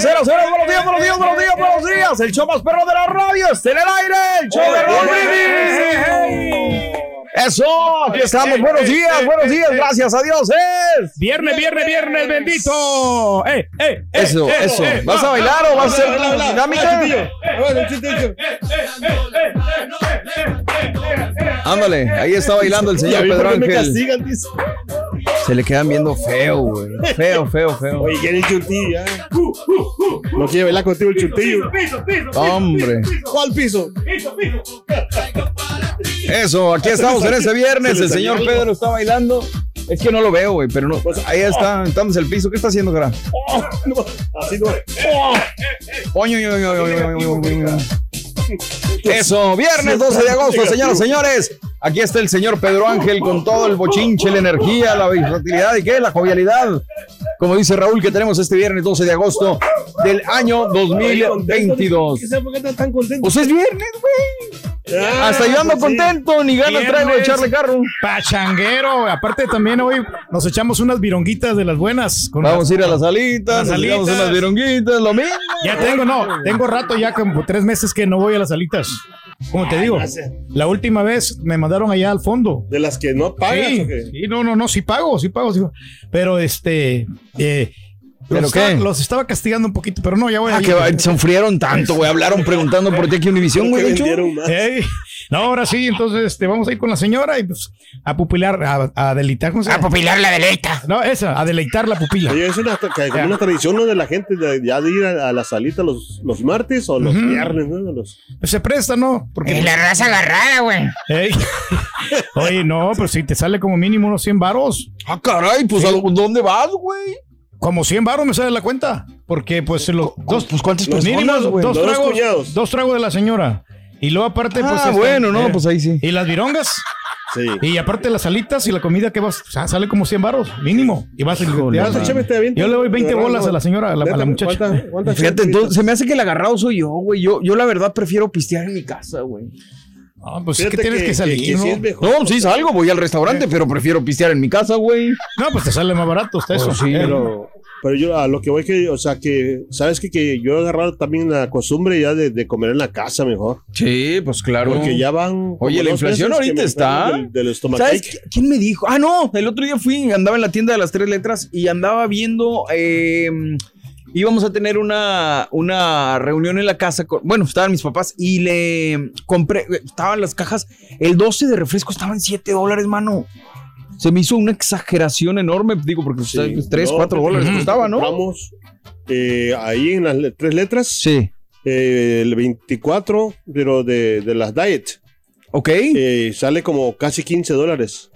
cero, cero, buenos días, buenos días, buenos días, buenos días. El show más perro de la radio está en el aire, el show de Raúl. Eso, aquí estamos. Buenos días, buenos días, gracias a Dios. Es Viernes, viernes, viernes, bendito. Eh, eh, eh, Eso, eh, eso. eh, ¿Vas a bailar o vas a hacer dinámica? Ándale, ahí está bailando el señor Pedro Ángel. Se le quedan viendo feo, güey. Feo, feo, feo. Oye, ¿quién es el chuntillo ya? No quiere bailar contigo el chuntillo. Hombre. ¿Cuál piso? Eso, aquí estamos en ese viernes. Se El señor salió Pedro está bailando. Es que no lo veo, güey, pero no. Ahí está, estamos en el piso. ¿Qué está haciendo, cara? Así no. Oño, oño. Eso, viernes 12 de agosto, señoras y señores. Aquí está el señor Pedro Ángel con todo el bochinche, la energía, la versatilidad y qué, la jovialidad. Como dice Raúl, que tenemos este viernes 12 de agosto del año 2022. ¿Qué sabe por qué están tan contentos? Pues es viernes, güey. Hasta yo ando pues sí. contento, ni ganas traigo de echarle carro. Pachanguero. Aparte también hoy nos echamos unas vironguitas de las buenas. con Vamos a ir a las alitas, Las nos echamos alitas. unas vironguitas, lo mismo. Ya tengo, no, tengo rato ya como tres meses que no voy a las alitas. Como te digo, la última vez me mandaron allá al fondo. De las que no pagas. Sí, ¿o qué? sí, no, no, no, sí pago, sí pago, sí pago. Pero este, eh, ¿Pero los, qué? Estaba, los estaba castigando un poquito, pero no, ya voy a Ah, que se enfriaron tanto, güey. Hablaron preguntando por ti aquí Univisión, güey. ¿Por de qué No, ahora sí, entonces este, vamos a ir con la señora y pues a pupilar, a, a deleitar. ¿cómo se llama? pupilar la deleita. No, esa, a deleitar la pupila. Oye, es una, como una tradición ¿no? de la gente de, ya de ir a, a la salita los, los martes o los viernes, ¿no? Los- Pues se presta, ¿no? Porque. Es la raza agarrada, güey. Ey. Oye, no, pero si te sale como mínimo unos 100 varos. Ah, caray, pues ¿a dónde vas, güey? Como 100 varos me sale la cuenta. Porque pues los dos, Pues cuántas personas, güey. dos dos tragos, cuñados. dos tragos de la señora. Y luego aparte, pues. Ah, este, bueno, no, eh, pues ahí sí. Y las virongas. Sí. Y aparte las alitas y la comida que vas, o sea, sale como 100 varos, mínimo. Y vas Híjole, te aviento. Yo le doy 20 De verdad, bolas no. a la señora, a la, a la Neta, muchacha. ¿cuántas- cuántas Fíjate, entonces se me hace que el agarrado soy yo, güey. Yo, yo la verdad prefiero pistear en mi casa, güey. No, pues es que tienes que, salir, que ¿no? sí mejor. No, sí salgo, voy al restaurante, pero prefiero pistear en mi casa, güey. No, pues te sale más barato hasta eso. sí, Eh, Pero, pero yo a lo que voy que, o sea, que, ¿sabes que, que yo he agarrado también la costumbre ya de, de comer en la casa mejor? Sí, pues claro. Porque ya van. Oye, la inflación ahorita está. Del, del. ¿Sabes qué- quién me dijo? Ah, no, el otro día fui, andaba en la tienda de las tres letras y andaba viendo, eh, íbamos a tener una, una reunión en la casa, con- bueno, estaban mis papás y le compré, estaban las cajas, el 12 de refresco estaban 7 dólares, mano. Se me hizo una exageración enorme, digo, porque Sí. 3, No, 4 pues, dólares costaba, ¿no? Compramos eh, ahí en las le- tres letras. Sí. Eh, el 24, pero de, de las diet. Ok. Eh, sale como casi 15 dólares.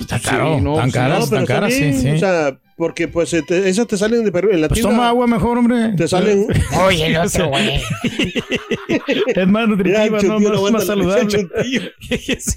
Está caro, no, tan sí, caras, No, tan caras, sí, sí. O sea, porque pues te- esas te salen de Perú en la pues tienda. toma agua mejor, hombre. Te salen. Oye, el otro, güey. Es más nutritiva, no, más, no más saludable.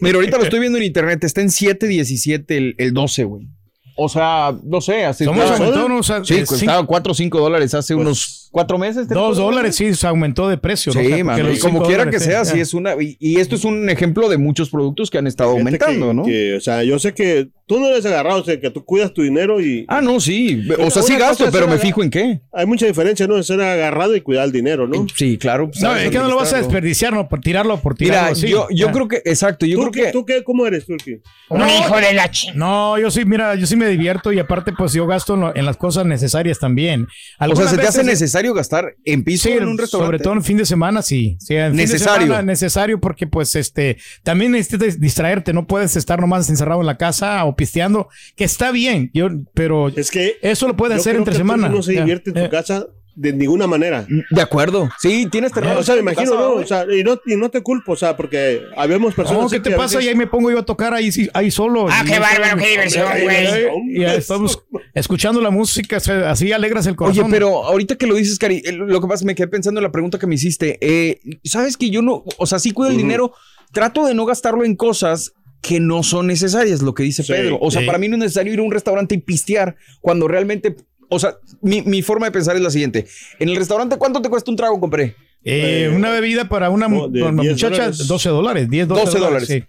Mira, ahorita lo estoy viendo en internet. Está en 7.17 el, el 12, güey. O sea, no sé, hace ¿Cómo se estaba- aumentó? No, O sea, Sí, costaba 4 o 5 dólares hace Pues, unos 4 meses. ¿tres, Dos cuatro dólares, meses? sí, se aumentó de precio. ¿no? O Sí, sea, mano, y como quiera que sea, sí, sí es una. Y, y esto es un ejemplo de muchos productos que han estado aumentando, que- ¿no? que, o sea, yo sé que tú no eres agarrado, o sea, que tú cuidas tu dinero y Ah, no, sí. O sea, sí gasto, pero me fijo en qué. hay mucha diferencia, ¿no? De ser agarrado y cuidar el dinero, ¿no? Sí, claro. pues, No, sabes es que no lo vas a desperdiciar, no, por tirarlo, por tirarlo. Mira, así. yo, yo creo que, exacto, yo ¿Tú, creo que. ¿Tú qué? ¿Cómo eres, Turki? Un hijo de la ch... No, yo sí, mira, yo sí me divierto y aparte, pues yo gasto en, lo- en las cosas necesarias también. O sea, ¿se te hace veces- necesario gastar en piso Sí, en un restaurante? sobre todo en fin de semana, sí. Sí, en fin de Necesario. semana, necesario porque, pues, este, también necesitas distraerte. No puedes estar nomás encerrado en la casa o pisteando, que está bien, yo, pero Es que eso lo puedes hacer entre que semana. No se divierte en tu Eh, casa de ninguna manera. De acuerdo. Sí, tienes terreno. O sea, me imagino, ¿no? O sea, y no, y no te culpo, o sea, porque habemos personas No, ¿qué te pasa? veces- Y ahí me pongo yo a tocar ahí, sí- ahí solo. Ah, Y qué bárbaro, qué diversión, güey. Estamos escuchando la música, así alegras el corazón. Oye, pero ahorita que lo dices, Cari, eh, lo que pasa es que me quedé pensando en la pregunta que me hiciste. Eh, Sabes que yo no, o sea, sí cuido el dinero, trato de no gastarlo en cosas que no son necesarias, lo que dice Sí, Pedro. O sea, sí. para mí no es necesario ir a un restaurante y pistear cuando realmente, o sea, mi, mi forma de pensar es la siguiente. En el restaurante, ¿cuánto te cuesta un trago, compré? Eh, una bebida para una, No, de para una 10 muchacha, dólares. 12 dólares, 10, 12, 12 dólares. sí.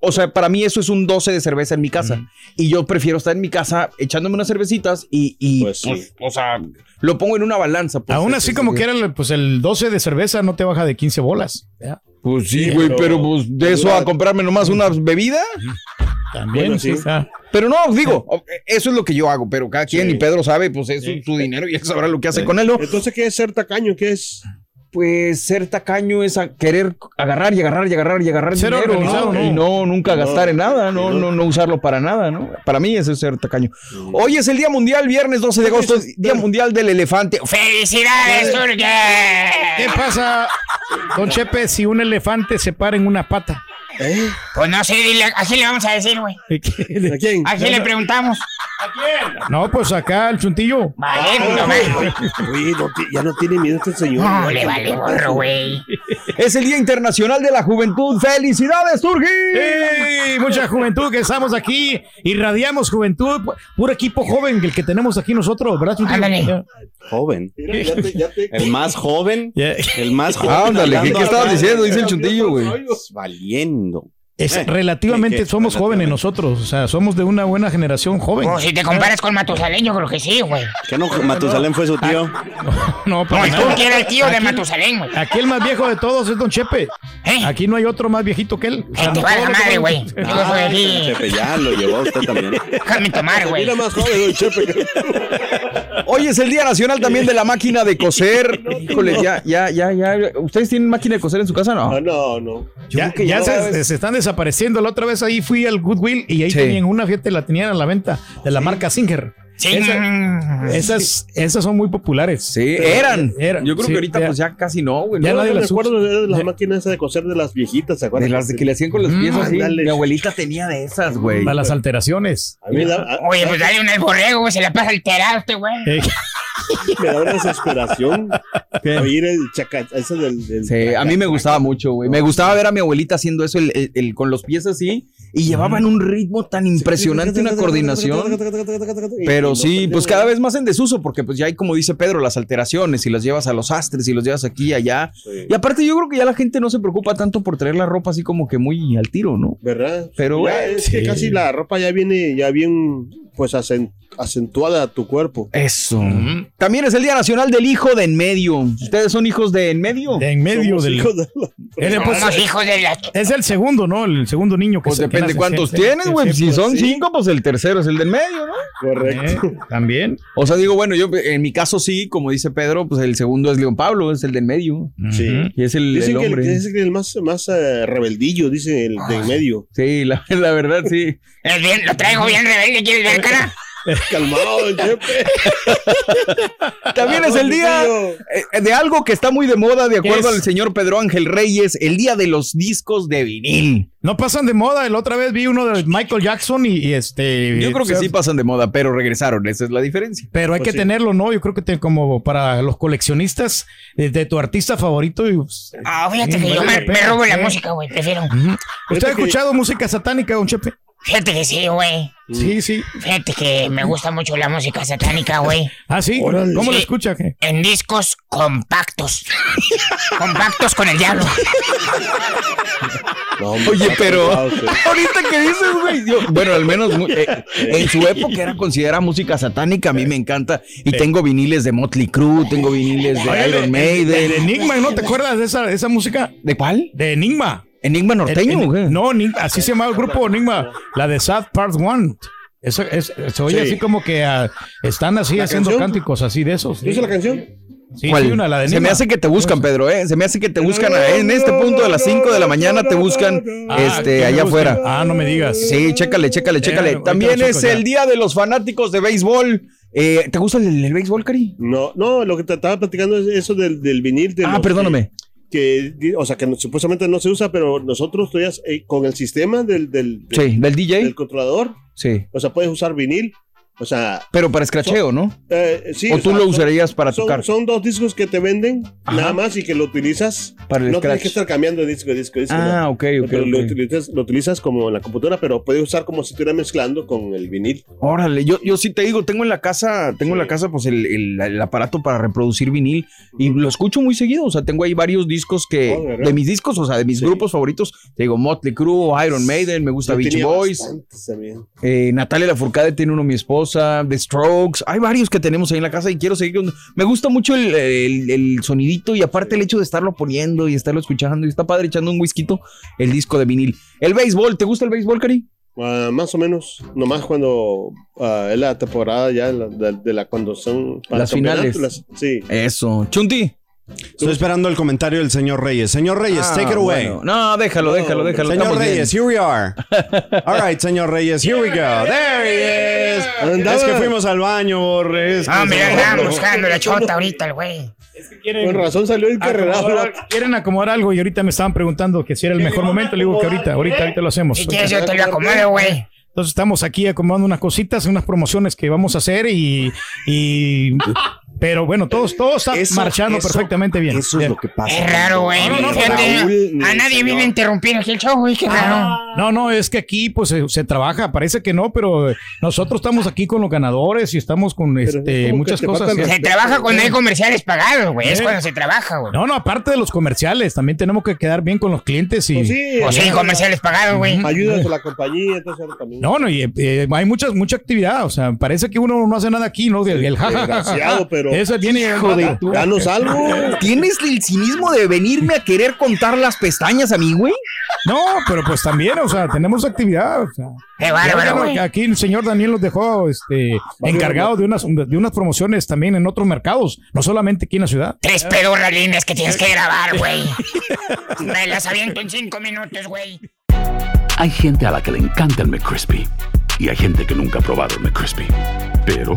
O sea, para mí eso es un 12 de cerveza en mi casa. Y yo prefiero estar en mi casa echándome unas cervecitas y, y, Pues sí. pues, o sea, lo pongo en una balanza. pues, Aún así, como que era el, pues el 12 de cerveza, no te baja de 15 bolas. Ya. Pues sí, Sí, güey, pero- pero pues de eso a comprarme nomás una bebida. También, Bueno, sí. sí. ya. Pero no, digo, eso es lo que yo hago, pero cada quien, Sí. y Pedro sabe, pues es su- su dinero y él sabrá lo que hace con él, ¿no? Entonces, ¿qué es ser tacaño? ¿Qué es? Pues ser tacaño es a querer agarrar y agarrar y agarrar y agarrar Ser dinero, organizado, ¿no? ¿no? Y no nunca No. gastar en nada, no, no, no usarlo para nada, ¿no? Para mí eso es ser tacaño. Hoy es el Día Mundial, viernes 12 de agosto, Día Mundial del Elefante. ¡Felicidades, Turki! ¿Qué pasa, don Chepe, si un elefante se para en una pata? Pues no sé, dile, así le vamos a decir, güey. ¿A quién? Así le preguntamos. No, pues acá el chuntillo. Vale, no me... No ti- ya no tiene miedo este señor. No, le vale gorro, güey. Es el Día Internacional de la Juventud. ¡Felicidades, Turgi! Mucha juventud que estamos aquí, irradiamos juventud, pu- puro equipo joven el que tenemos aquí nosotros, ¿verdad? Chuntillo? Ándale. Joven. Mira, ya te- ya te- El más joven. El más joven. Ándale, ¿qué, qué estabas diciendo? Dice el chuntillo, güey. Es, Eh, relativamente somos jóvenes nosotros, o sea, somos de una buena generación joven. Como si te comparas con Matusalén, yo creo que sí, güey. ¿Qué no? Matusalén fue su tío. No, No, para el nada. Turki era el tío de Aquí- Matusalén, güey. Aquí el más viejo de todos es Don Chepe. ¿Eh? Aquí no hay otro más viejito que él. O sea, va la madre, güey. Chepe ya lo llevó a usted también. Déjame tomar, güey. Mira más joven, don Chepe. Hoy es el Día Nacional también de la máquina de coser. Híjole, ya, ya, ya, ya. ¿Ustedes tienen máquina de coser en su casa? No. Ah, no, no. Yo Ya, creo que ya ya se, cada vez- se están desapareciendo. La otra vez ahí fui al Goodwill y ahí Sí. tenían una fiesta, la tenían a la venta de la marca Singer. Sí. Esas, esas son muy populares. Sí, eran. Eran, Yo creo sí, que ahorita ya. pues ya casi no, güey. Ya ¿no? nadie me las acuerdo de las máquinas de coser de las viejitas, ¿se De acuerdan? las de que le hacían con los pies Mm, así. ándale. Mi abuelita tenía de esas, güey. Para las alteraciones. A mí me da, a- Oye, pues dale un borrego, güey. Se la pasa alterado este güey. Eh, me da una desesperación. Oír el chaca, ese del, del- Sí, a mí me gustaba mucho, güey. Me gustaba ver a mi abuelita haciendo eso el, el- el- con los pies así y llevaban un ritmo tan impresionante, una coordinación. Pero sí, pues cada vez más en desuso, porque pues ya hay, como dice Pedro, las alteraciones y las llevas a los astres y los llevas aquí y allá. Sí. Y aparte yo creo que ya la gente no se preocupa tanto por traer la ropa así como que muy al tiro, ¿no? ¿Verdad? Pero, Ya es que sí. casi la ropa ya viene ya bien pues acen- acentuada a tu cuerpo. Eso. También es el Día Nacional del Hijo de en medio. ¿Ustedes son hijos de en medio? de en medio Somos del. hijos de la- pues, Somos hijos de la... es el segundo, ¿no? El segundo niño que Pues se- que depende nace, cuántos tienes, güey. si son sí. cinco, pues el tercero es el del medio, ¿no? Correcto. eh, También. O sea, digo, bueno, yo en mi caso sí, como dice Pedro, pues el segundo es León Pablo, es el del medio. Sí. Y es el, Dicen el que el, hombre. dicen que el más, más eh, rebeldillo, dice el de en medio. Sí, la, la verdad, sí. Es bien, lo traigo bien rebelde, ¿quieres ver, cara? Calmado, don Chepe. También es el día eh, de algo que está muy de moda, de acuerdo al señor Pedro Ángel Reyes, el día de los discos de vinil. No pasan de moda. La otra vez vi uno de Michael Jackson y, y este. Yo creo que sí pasan de moda, pero regresaron, esa es la diferencia. Pero hay Pues que sí. tenerlo, ¿no? Yo creo que te- como para los coleccionistas eh, de tu artista favorito. y, pues, Ah, fíjate que yo me, me robo la música, güey. Prefiero. ¿Usted ha escuchado música satánica, don Chepe? Fíjate que sí, güey. Sí, sí. Fíjate que me gusta mucho la música satánica, güey. Ah, sí. ¿Cómo lo escucha? qué? En discos compactos. compactos con el diablo. No, Oye, pero ahorita que dices, güey, yo- bueno, al menos eh, en su época era considerada música satánica, a mí me encanta y tengo viniles de Motley Crue, tengo viniles de Oye, Iron de- de- De Maiden. Enigma, ¿no te acuerdas de esa, de esa música? ¿De cuál? De Enigma. Enigma norteño, En- en- güey. No, Ni- así se llama el grupo Enigma. La de Sad Part One. Eso es, se oye Sí. así como que ah, están así ¿La haciendo canción? cánticos así de esos. ¿Dice la canción? Sí, ¿Cuál? sí, una, la de Se me hace que te buscan, Pedro, ¿eh? Se me hace que te buscan en este punto de las 5 de la mañana, te buscan Ah, este, ¿qué allá buscan? afuera. Ah, no me digas. Sí, chécale, chécale, chécale. También es ya. el día de los fanáticos de béisbol. Eh, ¿Te gusta el, el béisbol, Cari? No, no, lo que te estaba platicando es eso del, del vinil. De Ah, los perdóname. Que, que, o sea, que no- supuestamente no se usa, pero nosotros todavía eh, con el sistema del, del, del, Sí, del DJ. del controlador, Sí. o sea, puedes usar vinil. O sea, Pero para escracheo, ¿no? eh, sí. o o tú sea, lo usarías para son, tocar. son dos discos que te venden Ajá. nada más y que lo utilizas. Para el no scratch. tienes que estar cambiando de disco, de disco, de disco. Ah, no. ok, ok. Pero Lo, utilizas, lo utilizas como en la computadora, pero puedes usar como si estuviera mezclando con el vinil. Órale, yo, yo sí te digo, tengo en la casa, tengo en la casa pues el, el- el aparato para reproducir vinil y lo escucho muy seguido, o sea, tengo ahí varios discos que, Oh, ¿de mis discos, o sea, de mis Sí. grupos favoritos, te digo, Motley Crue, Iron Maiden, me gusta Beach Boys, eh, Natalia Lafourcade tiene uno mi esposa, The Strokes, hay varios que tenemos ahí en la casa y quiero seguir, con- me gusta mucho el, el- el sonidito y aparte el hecho de estarlo poniendo y estarlo escuchando y está padre echando un whisky, el disco de vinil. El béisbol, ¿te gusta el béisbol, Cari? Ah, más o menos, nomás cuando ah, es la temporada ya de, de la cuando son Las campeonatos, finales. las- sí. Eso, Chunti. Estoy esperando el comentario del señor Reyes. Señor Reyes, Ah, take it away. bueno. No, déjalo, déjalo, déjalo. Señor estamos bien. Reyes, here we are. All right, señor Reyes, here we go. There he is. Andaba- Es que fuimos al baño, Borre. es que Ah, mira, se- andaba buscando la chota ahorita el güey. Con razón salió encarrerado. Acomodar- quieren acomodar algo y ahorita me estaban preguntando que si era el mejor momento. Le digo que ahorita, ahorita, ahorita lo hacemos. Si quieres yo te lo acomodo, güey. Entonces estamos aquí acomodando unas cositas, unas promociones que vamos a hacer y, y pero bueno, todos, todo está Eso- marchando eso- perfectamente bien. Eso es Bien. lo que pasa. Es raro, güey. No, no, a nadie viene a interrumpir aquí el show, güey. Qué raro. No, no, es que aquí pues se, se trabaja, parece que no, pero nosotros estamos aquí con los ganadores y estamos con es este, muchas cosas. Se trabaja cuando hay comerciales pagados, güey. Es cuando se trabaja, güey. No, no, aparte de los comerciales, también tenemos que quedar bien con los clientes y Pues sí, O sí, comerciales pagados, güey. ayudas a la compañía, entonces también. no, no, y eh, hay muchas, mucha actividad, o sea, parece que uno no hace nada aquí, ¿no? El, el ja, ja, pero- Eso de tu- Danos algo. ¿Tienes el cinismo de venirme a querer contar las pestañas a mí, güey? No, pero pues también, o sea, tenemos actividad, o sea. Qué Ya, bárbaro, bueno, güey. aquí el señor Daniel nos dejó este, encargado de unas, de unas promociones también en otros mercados, no solamente aquí en la ciudad. Tres pedorras lindas que tienes que grabar, güey. Me las aviento en cinco minutos, güey. Hay gente a la que le encanta el McCrispy y hay gente que nunca ha probado el McCrispy. Pero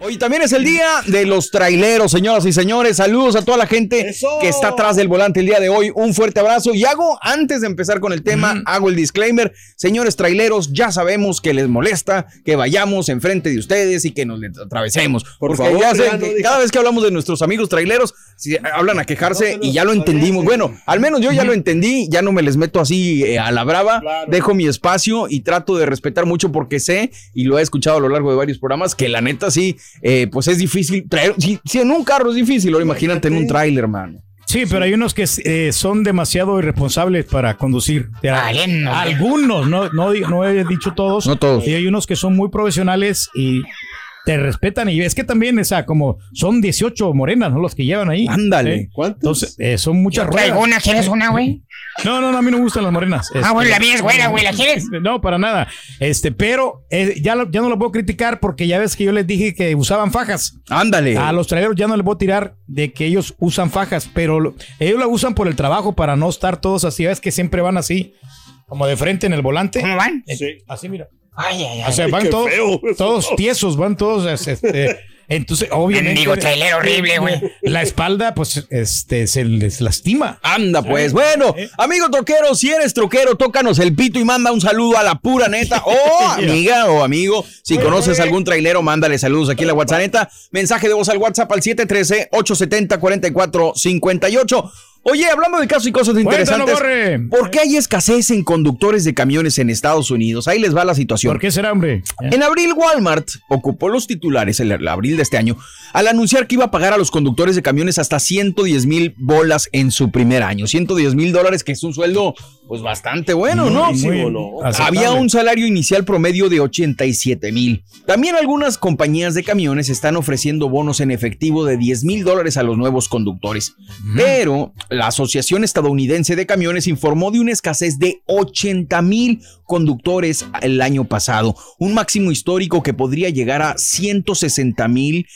Hoy también es el día de los traileros, señoras y señores. Saludos a toda la gente que está atrás del volante el día de hoy. Un fuerte abrazo. Y hago, antes de empezar con el tema, hago el disclaimer. Señores traileros, ya sabemos que les molesta que vayamos enfrente de ustedes y que nos le atravesemos. Por porque favor, ya sé que cada vez que hablamos de nuestros amigos traileros, si hablan a quejarse y ya lo entendimos. Bueno, al menos yo ya lo entendí, ya no me les meto así eh, a la brava, dejo mi espacio y trato de respetar mucho porque sé, y lo he escuchado a lo largo de varios programas, que la neta sí, eh, pues es difícil traer, si, si en un carro es difícil, ahora imagínate en un tráiler, mano. Sí, pero hay unos que eh, son demasiado irresponsables para conducir. Valiendo, algunos, no, no, no he dicho todos. No todos. Y hay unos que son muy profesionales y te respetan. Y es que también, o sea, como son 18 morenas, ¿no? Los que llevan ahí. Ándale. ¿Eh? ¿Cuántos? Entonces, eh, son muchas ruedas. traigo una, ¿quieres una, güey? No, no, no, a mí no me gustan las morenas. Ah, bueno, la mía es güera, güey, ¿la quieres? No, para nada. Este, pero eh, ya, lo- ya no lo puedo criticar porque ya ves que yo les dije que usaban fajas. Ándale. A los traileros ya no les puedo tirar de que ellos usan fajas, pero lo- ellos la usan por el trabajo para no estar todos así. Ves que siempre van así, como de frente en el volante. ¿Cómo van? Eh, Sí. Así, mira. Ay, ay, O ay. sea, van qué todos, feo todos tiesos, van todos. Este, entonces, obviamente. Mendigo trailero horrible, güey. La espalda, pues, este, se les lastima. Anda, pues. Bueno, amigo troquero, si eres troquero, tócanos el pito y manda un saludo a la pura neta. O amiga o amigo, si conoces algún trailero, mándale saludos aquí en la WhatsApp neta. Mensaje de voz al WhatsApp al 713-870-4458. Oye, hablando de casos y cosas interesantes, Borre. ¿por qué hay escasez en conductores de camiones en Estados Unidos? Ahí les va la situación. ¿Por qué será, hombre? En abril, Walmart ocupó los titulares, el, el abril de este año, al anunciar que iba a pagar a los conductores de camiones hasta 110 mil bolas en su primer año. 110 mil dólares, que es un sueldo, pues bastante bueno, ¿no? ¿no? aceptable. Había un salario inicial promedio de 87 mil. También algunas compañías de camiones están ofreciendo bonos en efectivo de 10 mil dólares a los nuevos conductores. Pero la Asociación Estadounidense de Camiones informó de una escasez de 80 mil conductores el año pasado, un máximo histórico que podría llegar a 160 mil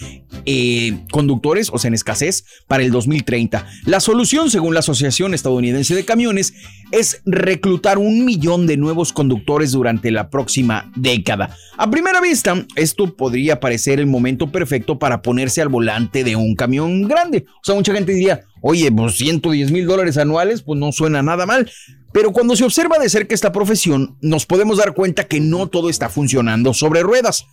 eh, conductores, o sea, en escasez, para el 2030. La solución, según la Asociación Estadounidense de Camiones, es reclutar un millón de nuevos conductores durante la próxima década. A primera vista, esto podría parecer el momento perfecto para ponerse al volante de un camión grande. O sea, mucha gente diría, oye, pues 110 mil dólares anuales, pues no suena nada mal. Pero cuando se observa de cerca esta profesión, nos podemos dar cuenta que no todo está funcionando sobre ruedas.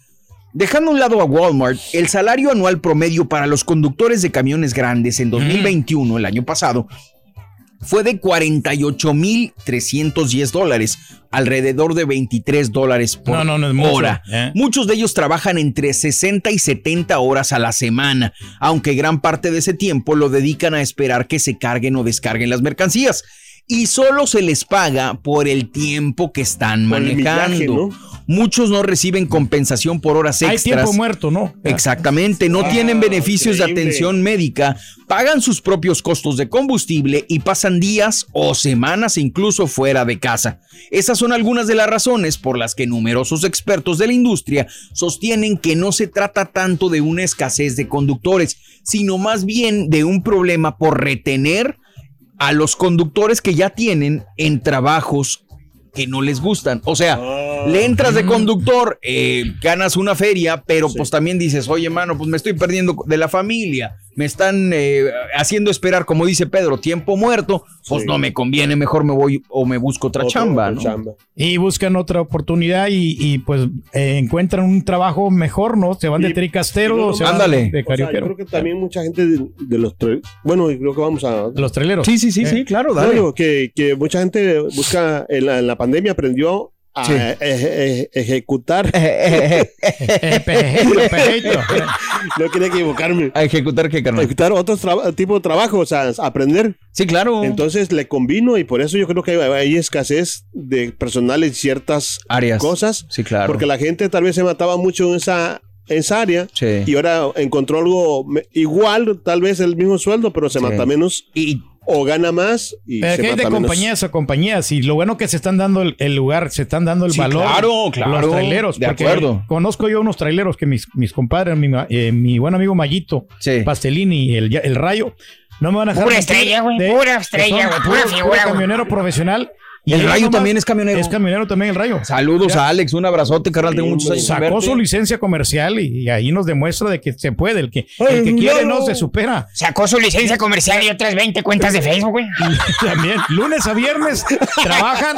Dejando a un lado a Walmart, el salario anual promedio para los conductores de camiones grandes en 2021, el año pasado, fue de 48.310 dólares, alrededor de 23 dólares por No, no, no es mucho, hora. ¿eh? Muchos de ellos trabajan entre 60 y 70 horas a la semana, aunque gran parte de ese tiempo lo dedican a esperar que se carguen o descarguen las mercancías. Y solo se les paga por el tiempo que están Por el manejando. Muchos no reciben compensación por horas Hay extras. tiempo muerto, ¿no? Exactamente, no tienen beneficios de atención médica, pagan sus propios costos de combustible y pasan días o semanas incluso fuera de casa. Esas son algunas de las razones por las que numerosos expertos de la industria sostienen que no se trata tanto de una escasez de conductores, sino más bien de un problema por retener a los conductores que ya tienen en trabajos que no les gustan. O sea, le entras de conductor, eh, ganas una feria, pero pues también dices, oye, mano, pues me estoy perdiendo de la familia, me están eh, haciendo esperar, como dice Pedro, tiempo muerto, pues Sí. no me conviene, mejor me voy o me busco otra Otra- chamba, otra ¿no? chamba. Y buscan otra oportunidad y, y, pues eh, encuentran un trabajo mejor, ¿no? Se van de tricastero, no se van Ándale. de O sea, yo carioquero. creo que también mucha gente de, de los bueno, y creo que vamos a Los traileros. Sí, sí, sí, Eh. sí, claro, No, dale. digo, que, que mucha gente busca en la, en la pandemia aprendió a Sí. eje- eje- ejecutar pejito, pejito. no quería equivocarme A ejecutar qué, carnal. ejecutar otros traba- tipo de trabajo o sea aprender Sí, claro. entonces le combino y por eso yo creo que hay, hay escasez de personal en ciertas Áreas. cosas Sí, claro. porque la gente tal vez se mataba mucho en esa en esa área Sí. y ahora encontró algo igual tal vez el mismo sueldo pero se Sí. mata menos Y o gana más y Pero se que hay de menos. compañías a compañías y lo bueno que se están dando el, el lugar, se están dando el Sí, valor. claro, claro, Los traileros. de porque acuerdo. Conozco yo unos traileros que mis, mis compadres, mi, ma- eh, mi buen amigo Mayito, Sí. Pastelini y el, el Rayo, no me van a dejar. Pura mentir estrella, güey, de- pura estrella, güey, pura figura, camionero profesional Y el Rayo nomás- también es camionero. Es camionero también el Rayo. Saludos a Alex, un abrazote, carnal. Tengo muchos años. Sacó su licencia comercial y, y ahí nos demuestra de que se puede. El que, el que quiere no se supera. Sacó su licencia comercial y otras 20 cuentas de Facebook, güey. También, lunes a viernes trabajan.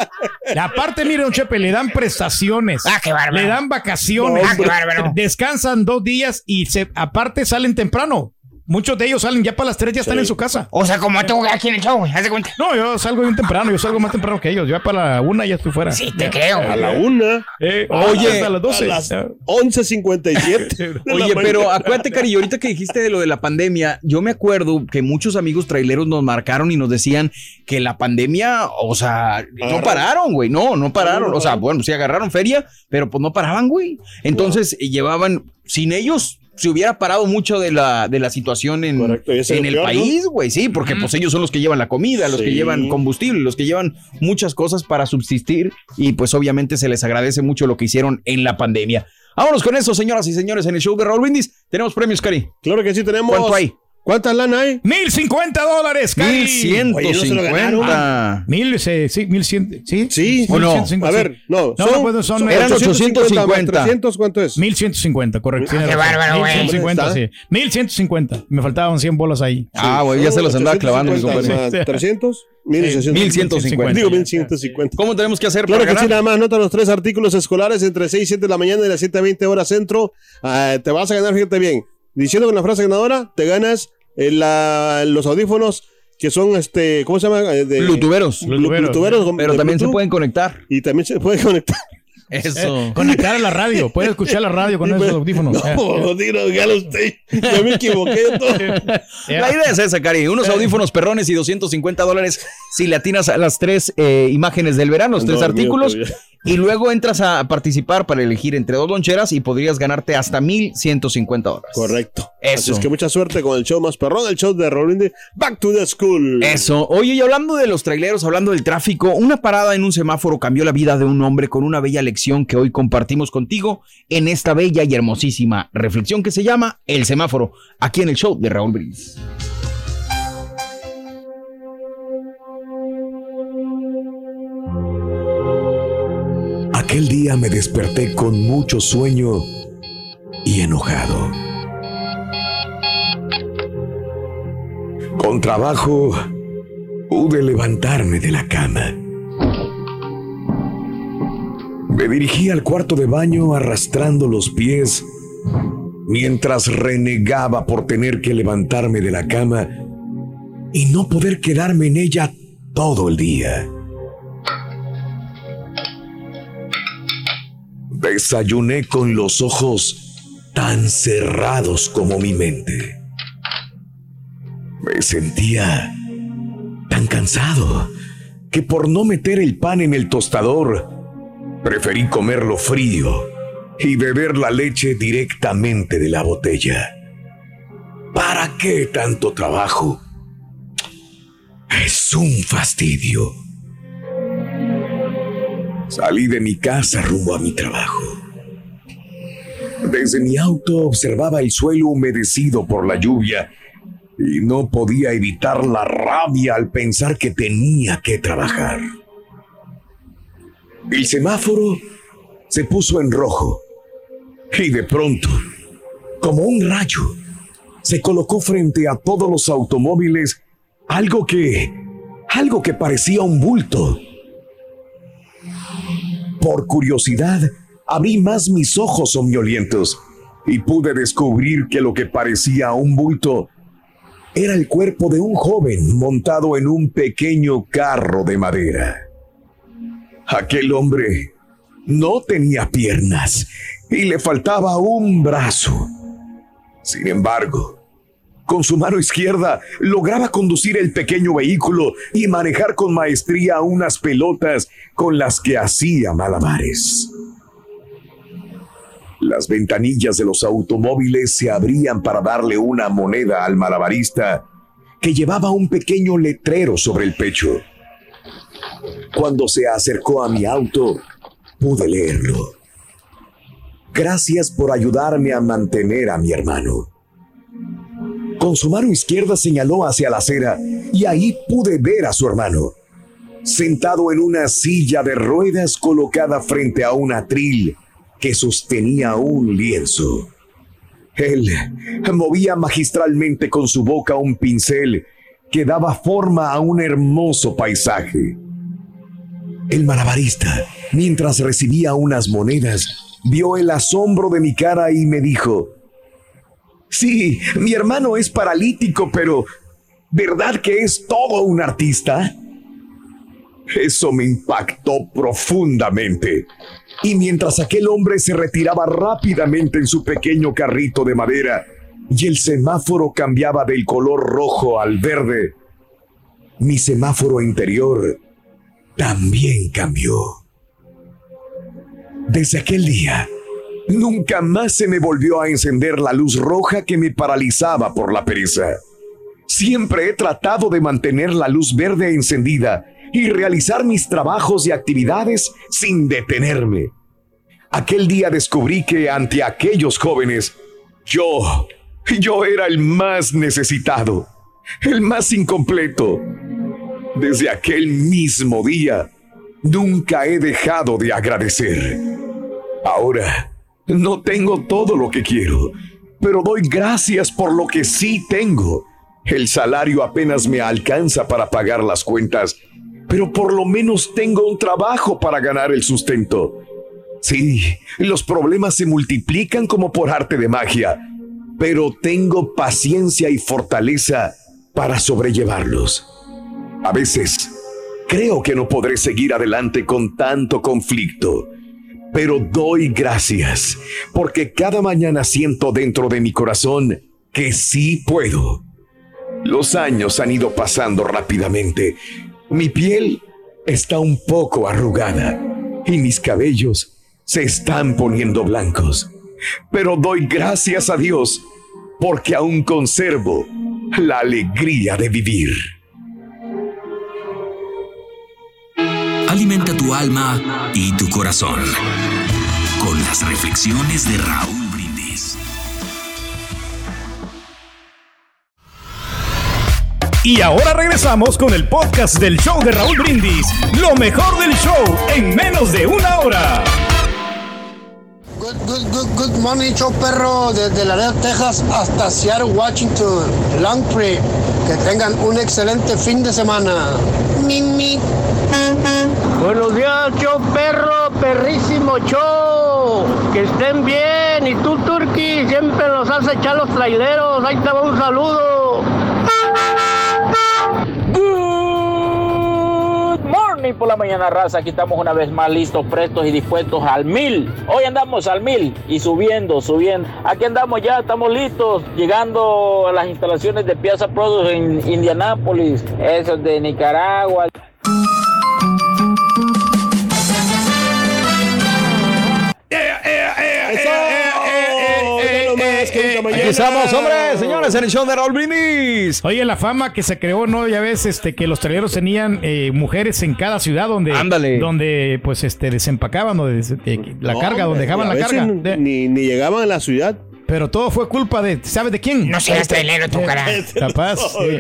Aparte, mire, don Chepe, le dan prestaciones. Ah, qué bárbaro. Le dan vacaciones. Ah, qué bárbaro. Descansan dos días y se, aparte salen temprano. Muchos de ellos salen ya para las tres, ya están en su casa. O sea, como tú aquí en el show, güey. Haz de cuenta. No, yo salgo bien temprano, yo salgo más temprano que ellos. Yo ya para la una ya estoy fuera. Sí, te creo. A la una. Eh, Oye, hasta las 12. A las 11.57. de la Oye, pero acuérdate, Cari, ahorita que dijiste de lo de la pandemia, yo me acuerdo que muchos amigos traileros nos marcaron y nos decían que la pandemia, o sea, no pararon, güey, no, no pararon. O sea, bueno, sí agarraron feria, pero pues no paraban, güey. Entonces eh, llevaban, sin ellos, se hubiera parado mucho de la, de la situación en, Correcto, en el país, güey, sí, porque pues ellos son los que llevan la comida, los que llevan combustible, los que llevan muchas cosas para subsistir y pues obviamente se les agradece mucho lo que hicieron en la pandemia. Vámonos con eso, señoras y señores, en el show de Raúl Brindis. Tenemos premios, Cari. Claro que sí tenemos. ¿Cuánto hay? ¿Cuántas lana hay? Mil cincuenta dólares, Cari. Oye, ¿no se lo 1150. Mil, eh, sí, mil cien, sí. Sí. ¿O no? 1150, A sí. ver, no. No, son, pues, son- son eran 850. 850. 300, ¿cuánto es? 1150, correcto. Ah, qué bárbaro, güey. 1150, ¿Dónde sí. 1150. Me faltaban 100 bolas ahí. Ah, güey, ya se los andaba clavando, mi 850 compadre. más 300, 1150. 1150. Digo 1150. ¿Cómo tenemos que hacer Claro para que sí, ganar? nada más nota los tres artículos escolares entre 6 y 7 de la mañana y las 7 a 20 horas centro. Ah, te vas a ganar, fíjate bien. Diciendo con la frase ganadora, te ganas eh, la- los audífonos que son, este, ¿cómo se llama? Eh, De, Blutuberos. Blu- Blutuberos, Pero también se pueden conectar. Y también se puede conectar. Eso. Conectar a la radio. Puedes escuchar la radio con Sí, esos pues, audífonos. Eh, No, digo, ya lo usted. Ya me equivoqué. todo. La idea es esa, Cari. Unos audífonos perrones y 250 dólares si le atinas a las tres eh, imágenes del verano, los tres artículos. todavía. Y luego entras a participar para elegir entre dos loncheras y podrías ganarte hasta 1150 dólares. Correcto. Eso. Así es que mucha suerte con el show más perrón, el show de Rolling Back to the School. Eso. Oye, y hablando de los traileros, hablando del tráfico, una parada en un semáforo cambió la vida de un hombre con una bella lección que hoy compartimos contigo en esta bella y hermosísima reflexión que se llama El semáforo, aquí en el show de Raúl Brindis. Aquel día me desperté con mucho sueño y enojado. Con trabajo pude levantarme de la cama. Me dirigí al cuarto de baño arrastrando los pies mientras renegaba por tener que levantarme de la cama y no poder quedarme en ella todo el día. Desayuné con los ojos tan cerrados como mi mente. Me sentía tan cansado que por no meter el pan en el tostador, preferí comerlo frío y beber la leche directamente de la botella. ¿Para qué tanto trabajo? Es un fastidio. Salí de mi casa rumbo a mi trabajo. Desde mi auto observaba el suelo humedecido por la lluvia y no podía evitar la rabia al pensar que tenía que trabajar. El semáforo se puso en rojo y de pronto, como un rayo, se colocó frente a todos los automóviles algo que, algo que parecía un bulto. Por curiosidad, abrí más mis ojos somnolientos y pude descubrir que lo que parecía un bulto era el cuerpo de un joven montado en un pequeño carro de madera. Aquel hombre no tenía piernas y le faltaba un brazo. Sin embargo, con su mano izquierda lograba conducir el pequeño vehículo y manejar con maestría unas pelotas con las que hacía malabares. Las ventanillas de los automóviles se abrían para darle una moneda al malabarista que llevaba un pequeño letrero sobre el pecho. Cuando se acercó a mi auto, pude leerlo. Gracias por ayudarme a mantener a mi hermano. Con su mano izquierda señaló hacia la acera y ahí pude ver a su hermano. sentado en una silla de ruedas colocada frente a un atril que sostenía un lienzo. Él movía magistralmente con su boca un pincel que daba forma a un hermoso paisaje. El malabarista, mientras recibía unas monedas, vio el asombro de mi cara y me dijo, Sí, mi hermano es paralítico, pero ¿verdad que es todo un artista? Eso me impactó profundamente. Y mientras aquel hombre se retiraba rápidamente en su pequeño carrito de madera y el semáforo cambiaba del color rojo al verde, mi semáforo interior también cambió. Desde aquel día, nunca más se me volvió a encender la luz roja que me paralizaba por la pereza. Siempre he tratado de mantener la luz verde encendida y realizar mis trabajos y actividades sin detenerme. Aquel día descubrí que ante aquellos jóvenes, yo, yo era el más necesitado, el más incompleto. Desde aquel mismo día, nunca he dejado de agradecer. Ahora, no tengo todo lo que quiero, pero doy gracias por lo que sí tengo. El salario apenas me alcanza para pagar las cuentas, pero por lo menos tengo un trabajo para ganar el sustento. Sí, los problemas se multiplican como por arte de magia, pero tengo paciencia y fortaleza para sobrellevarlos. A veces, creo que no podré seguir adelante con tanto conflicto, pero doy gracias porque cada mañana siento dentro de mi corazón que sí puedo. Los años han ido pasando rápidamente. Mi piel está un poco arrugada y mis cabellos se están poniendo blancos. Pero doy gracias a Dios porque aún conservo la alegría de vivir. Alimenta tu alma y tu corazón con las reflexiones de Raúl Brindis. Y ahora regresamos con el podcast del show de Raúl Brindis. Lo mejor del show en menos de una hora. Good, good, good, good morning, show perro, desde Laredo, Texas hasta Seattle, Washington. Long trip. Que tengan un excelente fin de semana. Mi, mi. Buenos días, show perro, perrísimo show. Que estén bien. Y tú, Turki, siempre nos has echado los traileros. Ahí te va un saludo. Good morning por la mañana, raza. Aquí estamos una vez más listos, prestos y dispuestos al mil. Hoy andamos al mil y subiendo, subiendo. Aquí andamos ya, estamos listos, llegando a las instalaciones de Piazza Produce en Indianápolis. Eso es de Nicaragua. Aquí estamos, hombre, señores, en el show de Raúl Brindis. Oye, la fama que se creó, ¿no? Ya ves, este, que los traileros tenían eh, mujeres en cada ciudad donde, Ándale. donde pues, este, desempacaban o des- eh, la No, carga, donde dejaban la carga. Ni, ni llegaban a la ciudad. Pero todo fue culpa de, ¿sabes de quién? No seas trailero, tu cara. Capaz. sí.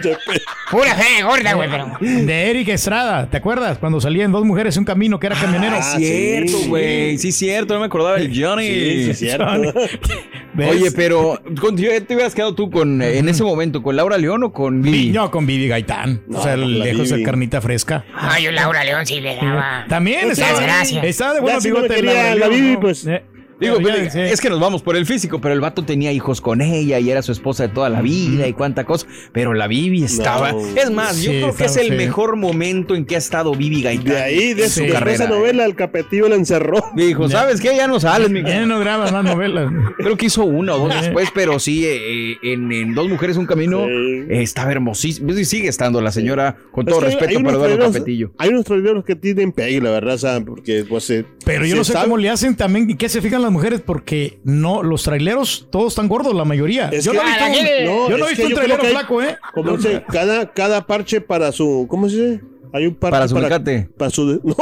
Pura fe gorda, güey, pero. De Eric Estrada, ¿te acuerdas? Cuando salían dos mujeres en un camino que era camionero. Ah, cierto, güey. Sí, cierto, no me acordaba del Johnny. Sí, sí, cierto. Oye, pero con, te hubieras quedado tú con en ese momento con Laura León o con Vi- Vivi. No, con Vivi Gaitán. o sea, lejos de carnita fresca. Ay, yo Laura León sí le daba. También Muchas estaba, gracias. estaba de Ya buena si no me bigote quería Laura la Vivi, pues. Eh, Digo, ya, sí. es que nos vamos por el físico, pero el vato tenía hijos con ella y era su esposa de toda la vida y cuánta cosa. Pero la Vivi estaba. No. Es más, yo creo que es el sí. mejor momento en que ha estado Vivi Gaitán. De ahí, de, su carrera. esa novela, el capetillo la encerró. Dijo, ¿sabes qué? Ya no sales, mi Ya no grabas más novelas. Creo que hizo una o dos después, pero sí, eh, en, en Dos Mujeres Un Camino Sí. eh, estaba hermosísimo. Sí, Sigue estando la señora, con todo Es que hay- hay respeto para Eduardo Capetillo. Hay unos traileros que tienen pegue, la verdad, ¿saben? Porque, pues. eh, Pero yo no sé sabe- cómo le hacen también y qué se fijan las mujeres porque no, los traileros todos están gordos, la mayoría. Es yo que- no he visto un, yo no visto un trailero flaco, ¿eh? Como dice, cada, cada parche para su. ¿Cómo se dice? Hay un parche Para su mecate. Para su. No.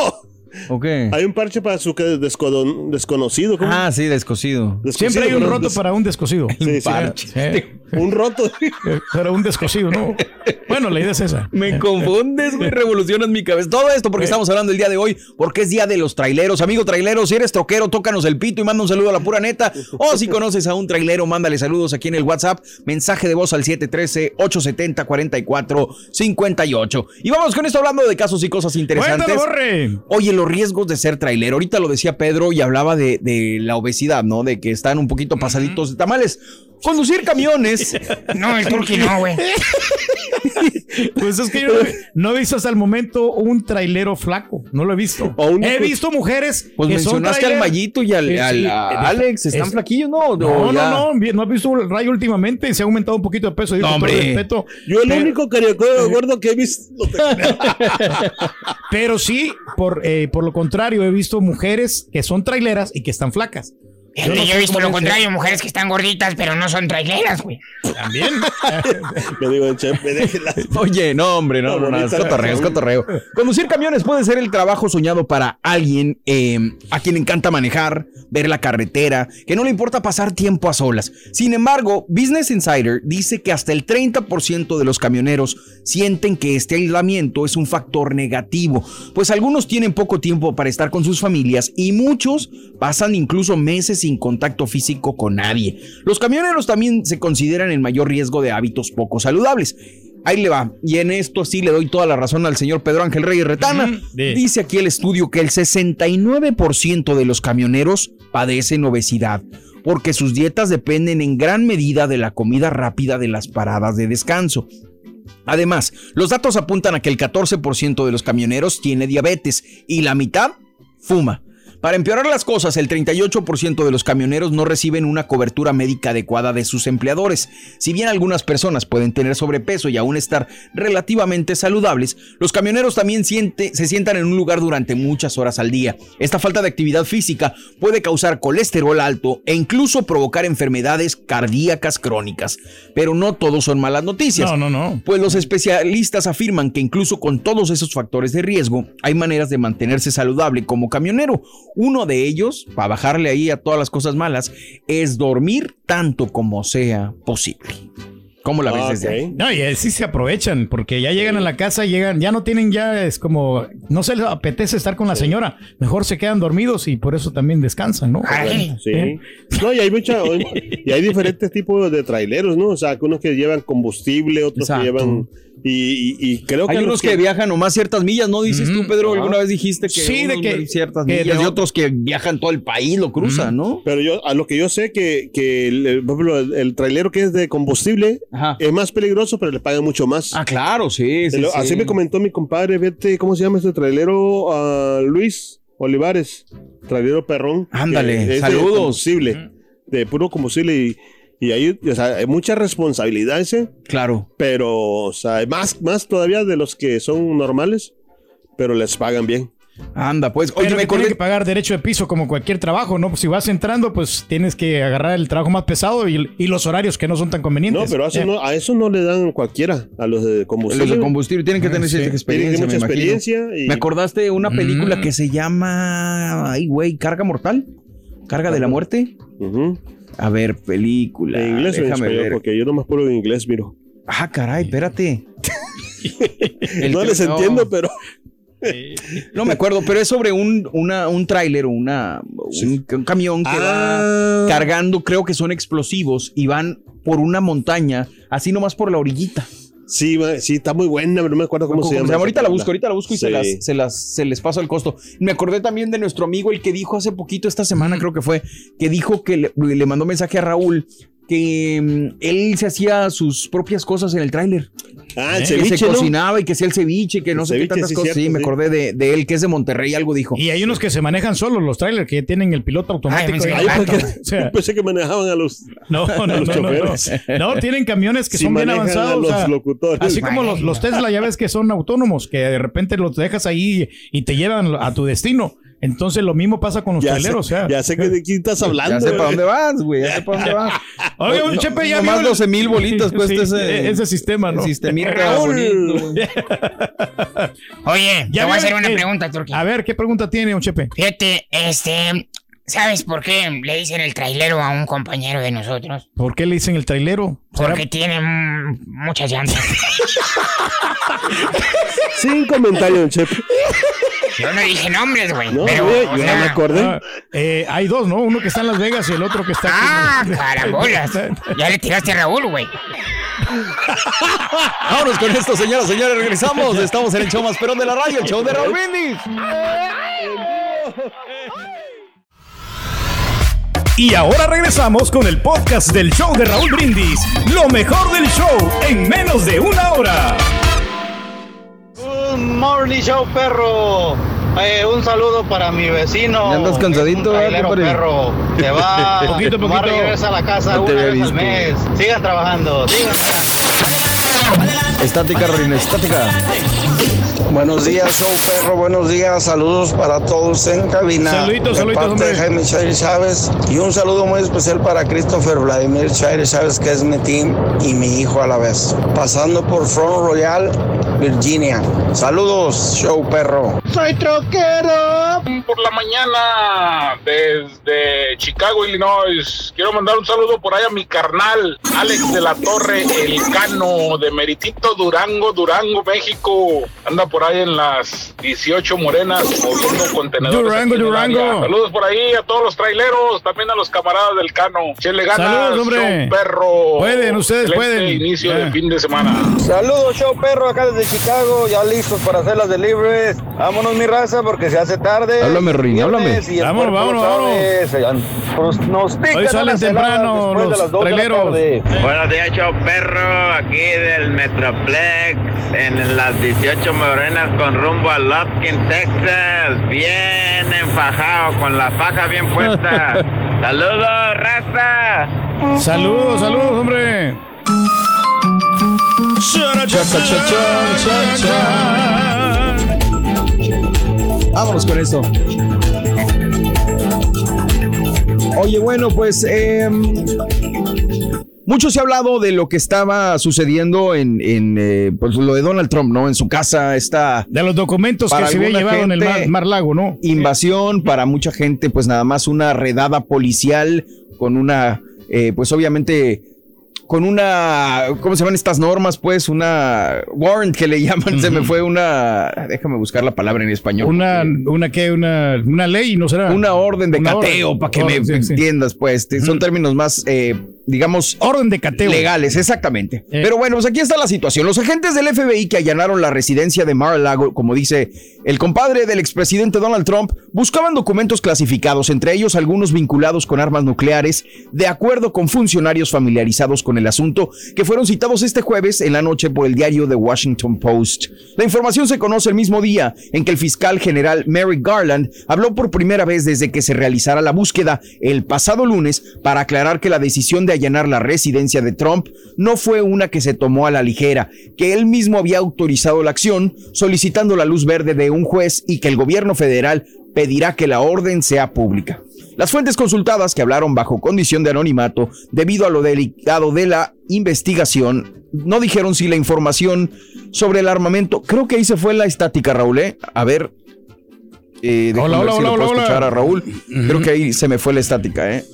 ¿O Hay un parche para su que descono- desconocido. ¿cómo? Ah, sí, descosido. Siempre hay un roto des- para un descosido. Sí, sí. Un roto. Pero un descosido, ¿no? Bueno, la idea es esa. Me confundes, güey, revolucionas mi cabeza. Todo esto porque estamos hablando el día de hoy, porque es día de los traileros. Amigo trailero, si eres troquero, tócanos el pito y manda un saludo a la pura neta. O si conoces a un trailero, mándale saludos aquí en el WhatsApp. Mensaje de voz al 713-870-4458. Y vamos con esto hablando de casos y cosas interesantes. Cuéntalo, Borre. Oye, los riesgos de ser trailero. Ahorita lo decía Pedro y hablaba de, de la obesidad, ¿no? De que están un poquito pasaditos de tamales. Conducir camiones. No, el turqui no, güey. Pues es que yo no, no he visto hasta el momento un trailero flaco. No lo he visto. he visto mujeres. Pues que son mencionaste al trailer- Mayito y al, al- sí, a Alex. ¿Están es- flaquillos? No, No, ya. no, no, bien, no has visto el rayo últimamente, se ha aumentado un poquito de peso. digo, No, hombre. respeto. Yo el Pero- único carioco gordo que he visto. Pero sí, por, eh, por lo contrario, he visto mujeres que son traileras y que están flacas. No yo he visto lo contrario, mujeres que están gorditas, pero no son traileras, güey. También. Me digo, chefe, déjela. Oye, no, hombre, no, No, no, no, es cotorreo, es cotorreo. Conducir camiones puede ser el trabajo soñado para alguien eh, a quien le encanta manejar, ver la carretera, que no le importa pasar tiempo a solas. Sin embargo, Business Insider dice que hasta el 30% de los camioneros sienten que este aislamiento es un factor negativo, pues algunos tienen poco tiempo para estar con sus familias y muchos pasan incluso meses sin contacto físico con nadie. Los camioneros también se consideran en mayor riesgo de hábitos poco saludables. Ahí le va. Y en esto sí le doy toda la razón al señor Pedro Ángel Reyes Retana. Dice aquí el estudio que el 69% de los camioneros padecen obesidad porque sus dietas dependen en gran medida de la comida rápida de las paradas de descanso. Además, los datos apuntan a que el 14% de los camioneros tiene diabetes y la mitad fuma. Para empeorar las cosas, el 38% de los camioneros no reciben una cobertura médica adecuada de sus empleadores. Si bien algunas personas pueden tener sobrepeso y aún estar relativamente saludables, los camioneros también siente- se sientan en un lugar durante muchas horas al día. Esta falta de actividad física puede causar colesterol alto e incluso provocar enfermedades cardíacas crónicas. Pero no todos son malas noticias. No, no, no. Pues los especialistas afirman que incluso con todos esos factores de riesgo, hay maneras de mantenerse saludable como camionero. Uno de ellos, para bajarle ahí a todas las cosas malas, es dormir tanto como sea posible. ¿Cómo la ves Ah, desde ahí? No, y sí se aprovechan, porque ya llegan a la casa, llegan, ya no tienen, ya es como, no se les apetece estar con la señora, mejor se quedan dormidos y por eso también descansan, ¿no? Sí. ¿Eh? No, y hay mucha, y hay diferentes tipos de traileros, ¿no? O sea, que unos que llevan combustible, otros Exacto. que llevan. Y, y- y creo que. Hay unos los que, viajan nomás ciertas millas, ¿no? Dices tú, Pedro, Ajá. alguna vez dijiste que, Sí, de que- ciertas que millas y otros que viajan todo el país, lo cruzan, ¿no? Pero yo, a lo que yo sé que, que el, el- por ejemplo, el, el trailero que es de combustible es más peligroso, pero le pagan mucho más. Ah, claro, sí, sí, Lo- sí. Así me comentó mi compadre, vete, ¿cómo se llama este trailero? Ah, Luis Olivares, trailero perrón. Ándale, que es de saludos. combustible, de puro combustible y, y ahí, o sea, hay mucha responsabilidad ese. Claro. Pero, o sea, más, más todavía de los que son normales, pero les pagan bien. Anda, pues, que tienen que pagar derecho de piso como cualquier trabajo, ¿no? Si vas entrando, pues tienes que agarrar el trabajo más pesado y, y los horarios que no son tan convenientes. No, pero a eso, Eh. no, a eso no le dan cualquiera, a los de combustible. Los de combustible tienen que tener Sí. cierta experiencia. Tienen mucha me experiencia y- Me acordaste de una película Mm. que se llama. Ay, güey, Carga Mortal. Carga de la muerte. A ver, película. En inglés o en déjame español, ver. porque yo nomás puro en inglés, miro. Ah, caray, espérate. No les no. entiendo, pero. No me acuerdo, pero es sobre un, una, un tráiler, una, un, un camión que Ah. va cargando, creo que son explosivos, y van por una montaña, así nomás por la orillita. Sí, sí, está muy buena, pero no me acuerdo cómo, se llama. Ahorita la busco, ahorita la busco y se, las, se, las, se les paso el costo. Me acordé también de nuestro amigo, el que dijo hace poquito, esta semana creo que fue, que dijo que le, le mandó mensaje a Raúl que mm, él se hacía sus propias cosas en el tráiler. Ah, el Que ceviche, se ¿no? cocinaba y que hacía el ceviche, que no El sé qué tantas sí, cosas. cierto, sí, me acordé de, de él, que es de Monterrey, algo dijo. Y hay unos que se manejan solos, los trailers, que tienen el piloto automático. pensé que- Ay, porque- O sea, Pensé que manejaban a los, no, no, a los no, no. choferes. No, tienen camiones que son bien a avanzados. o los sea, locutores. Así como los, los Tesla, ya ves que son autónomos, que de repente los dejas ahí y te llevan a tu destino. Entonces lo mismo pasa con los Ya sé- traileros, o sea. ya sé que de quién estás hablando. Ya sé para dónde vas, güey. Ya sé para dónde vas. Oye, un Chepe ya Nomás vio el- 12 mil bolitas cuesta Sí, ese, ese sistema, ¿no? Sistemita bonito. Oye, te Ya voy a hacer una pregunta, Turki. A ver, ¿qué pregunta tiene, un Chepe? Fíjate, este, ¿sabes por qué le dicen el trailero a un compañero de nosotros? ¿Por qué le dicen el trailero? ¿Será- Porque tiene muchas llantas. Sin comentario, Chepe. Yo no dije nombres, güey. No, pero, güey, yo sea, no me acordé. Ah, eh, hay dos, ¿no? Uno que está en Las Vegas y el otro que está aquí. Ah, carambolas. Ya le tiraste a Raúl, güey. Vámonos con esto, señoras, señores. Regresamos. Estamos en el show más perón de la radio, el show de Raúl Brindis. Y ahora regresamos con el podcast del show de Raúl Brindis. Lo mejor del show en menos de una hora. Good morning, show perro. Eh, un saludo para mi vecino. ¿Ya andas cansadito, un eh, perro. Que va, Poquito, nomás poquito. regresa a la casa No te una vez al visto. mes. Sigan trabajando, sigan. Estática, Reina, estática. Buenos días, show perro. Buenos días. Saludos para todos en cabina. Saluditos, de saluditos, parte de hombre. Jaime Chaire Chávez. Y un saludo muy especial para Christopher Vladimir Chaire Chávez, que es mi team y mi hijo a la vez. Pasando por Front Royal, Virginia. Saludos, show perro. Soy troquero. por la mañana desde Chicago, Illinois. Quiero mandar un saludo por ahí a mi carnal, Alex de la Torre, el Cano, de Meritito, Durango, Durango, México. Anda por ahí en las 18 morenas moviendo contenedores. Durango, Durango. Saludos por ahí a todos los traileros, también a los camaradas del Cano. Chele ganas, Saludos, hombre. show perro. Pueden, ustedes Excelente pueden. inicio de fin de semana. Saludos, show perro, acá desde Chicago. Ya listos para hacer las deliveries. Vámonos, mi raza, porque se hace tarde. Háblame, Rin, háblame. Vámonos, vámonos. Se- Nos, pican Hoy salen temprano de los las de la. Buenos días, show perro, aquí del Metroplex, en las 18 morenas con rumbo a Lufkin, Texas. Bien enfajado, con la faja bien puesta. ¡Saludos, raza! Saludos, saludos, hombre. Vámonos con esto. Oye, bueno, pues eh, mucho se ha hablado de lo que estaba sucediendo en, en, eh, pues, lo de Donald Trump, ¿no? En su casa, esta De los documentos que se había llevado en el Mar Lago, ¿no? invasión, para mucha gente, pues nada más una redada policial con una, eh, pues obviamente con una, ¿cómo se llaman estas normas? Pues una warrant que le llaman, se me fue una, déjame buscar la palabra en español. Una, una que, una, una ley, ¿no será? Una orden de Una cateo, orden. para que Orden, me sí, entiendas, pues. Son términos más, eh, digamos... Orden de cateo. Legales, exactamente. Eh. Pero bueno, pues aquí está la situación. Los agentes del FBI que allanaron la residencia de Mar-a-Lago, como dice el compadre del expresidente Donald Trump, buscaban documentos clasificados, entre ellos algunos vinculados con armas nucleares, de acuerdo con funcionarios familiarizados con el asunto, que fueron citados este jueves en la noche por el diario The Washington Post. La información se conoce el mismo día en que el fiscal general Merrick Garland habló por primera vez desde que se realizara la búsqueda el pasado lunes para aclarar que la decisión de allanar la residencia de Trump no fue una que se tomó a la ligera, que él mismo había autorizado la acción solicitando la luz verde de un juez y que el gobierno federal pedirá que la orden sea pública. Las fuentes consultadas que hablaron bajo condición de anonimato debido a lo delicado de la investigación no dijeron si la información sobre el armamento, creo que ahí se fue la estática, Raúl, ¿eh? A ver. Eh, Hola, ver hola, si lo hola, puedo hola, escuchar a Raúl. Creo que ahí se me fue la estática, ¿eh?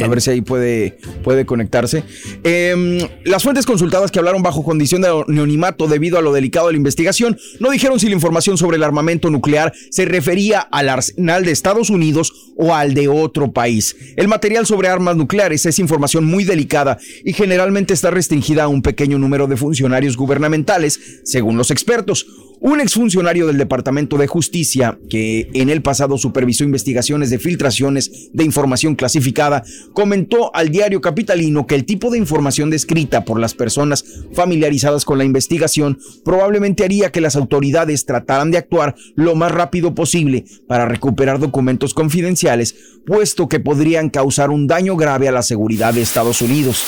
A ver si ahí puede, puede conectarse. Em, las fuentes consultadas que hablaron bajo condición de anonimato debido a lo delicado de la investigación no dijeron si la información sobre el armamento nuclear se refería al arsenal de Estados Unidos o al de otro país. El material sobre armas nucleares es información muy delicada y generalmente está restringida a un pequeño número de funcionarios gubernamentales, según los expertos. Un exfuncionario del Departamento de Justicia que en el pasado supervisó investigaciones de filtraciones de información clasificada comentó al diario capitalino que el tipo de información descrita por las personas familiarizadas con la investigación probablemente haría que las autoridades trataran de actuar lo más rápido posible para recuperar documentos confidenciales, puesto que podrían causar un daño grave a la seguridad de Estados Unidos.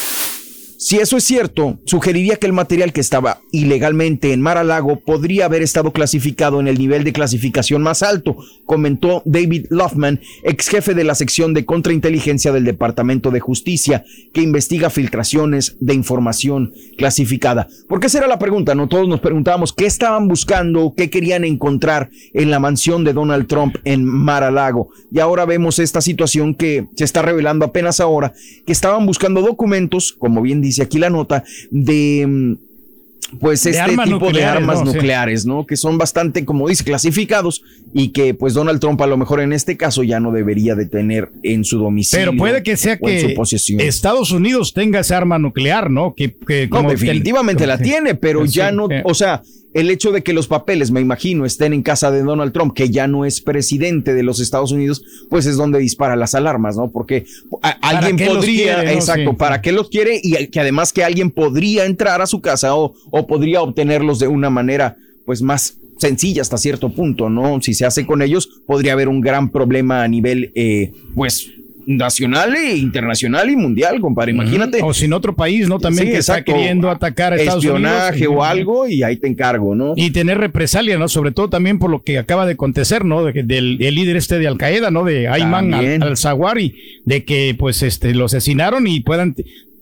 Si eso es cierto, sugeriría que el material que estaba ilegalmente en Mar-a-Lago podría haber estado clasificado en el nivel de clasificación más alto, comentó David Loffman, ex jefe de la sección de contrainteligencia del Departamento de Justicia, que investiga filtraciones de información clasificada. ¿Por qué será la pregunta? No todos nos preguntábamos qué estaban buscando, qué querían encontrar en la mansión de Donald Trump en Mar-a-Lago. Y ahora vemos esta situación que se está revelando apenas ahora, que estaban buscando documentos, como bien dice aquí la nota, de mm, pues De este tipo de armas ¿no? Sí. nucleares, ¿no? Que son bastante, como dice, clasificados y que pues Donald Trump a lo mejor en este caso ya no debería de tener en su domicilio. Pero puede que sea que. Estados Unidos tenga esa arma nuclear, ¿no? Que, que No, definitivamente que- la tiene, pero ya no, o sea, el hecho de que los papeles, me imagino, estén en casa de Donald Trump, que ya no es presidente de los Estados Unidos, pues es donde dispara las alarmas, ¿no? Porque alguien podría, quiere, no? exacto, Sí. para qué los quiere y que además que alguien podría entrar a su casa o, o podría obtenerlos de una manera, pues más sencilla hasta cierto punto, ¿no? Si se hace con ellos, podría haber un gran problema a nivel, eh, pues, nacional e internacional y mundial, compadre. Imagínate. O sin otro país, ¿no? También Sí, que está queriendo atacar a Estados Espionaje Unidos. o algo y ahí te encargo, ¿no? Y tener represalia, ¿no? Sobre todo también por lo que acaba de acontecer, ¿no? De del el líder este de Al Qaeda, ¿no? De Ayman También. al, Zawari, de que pues este lo asesinaron y puedan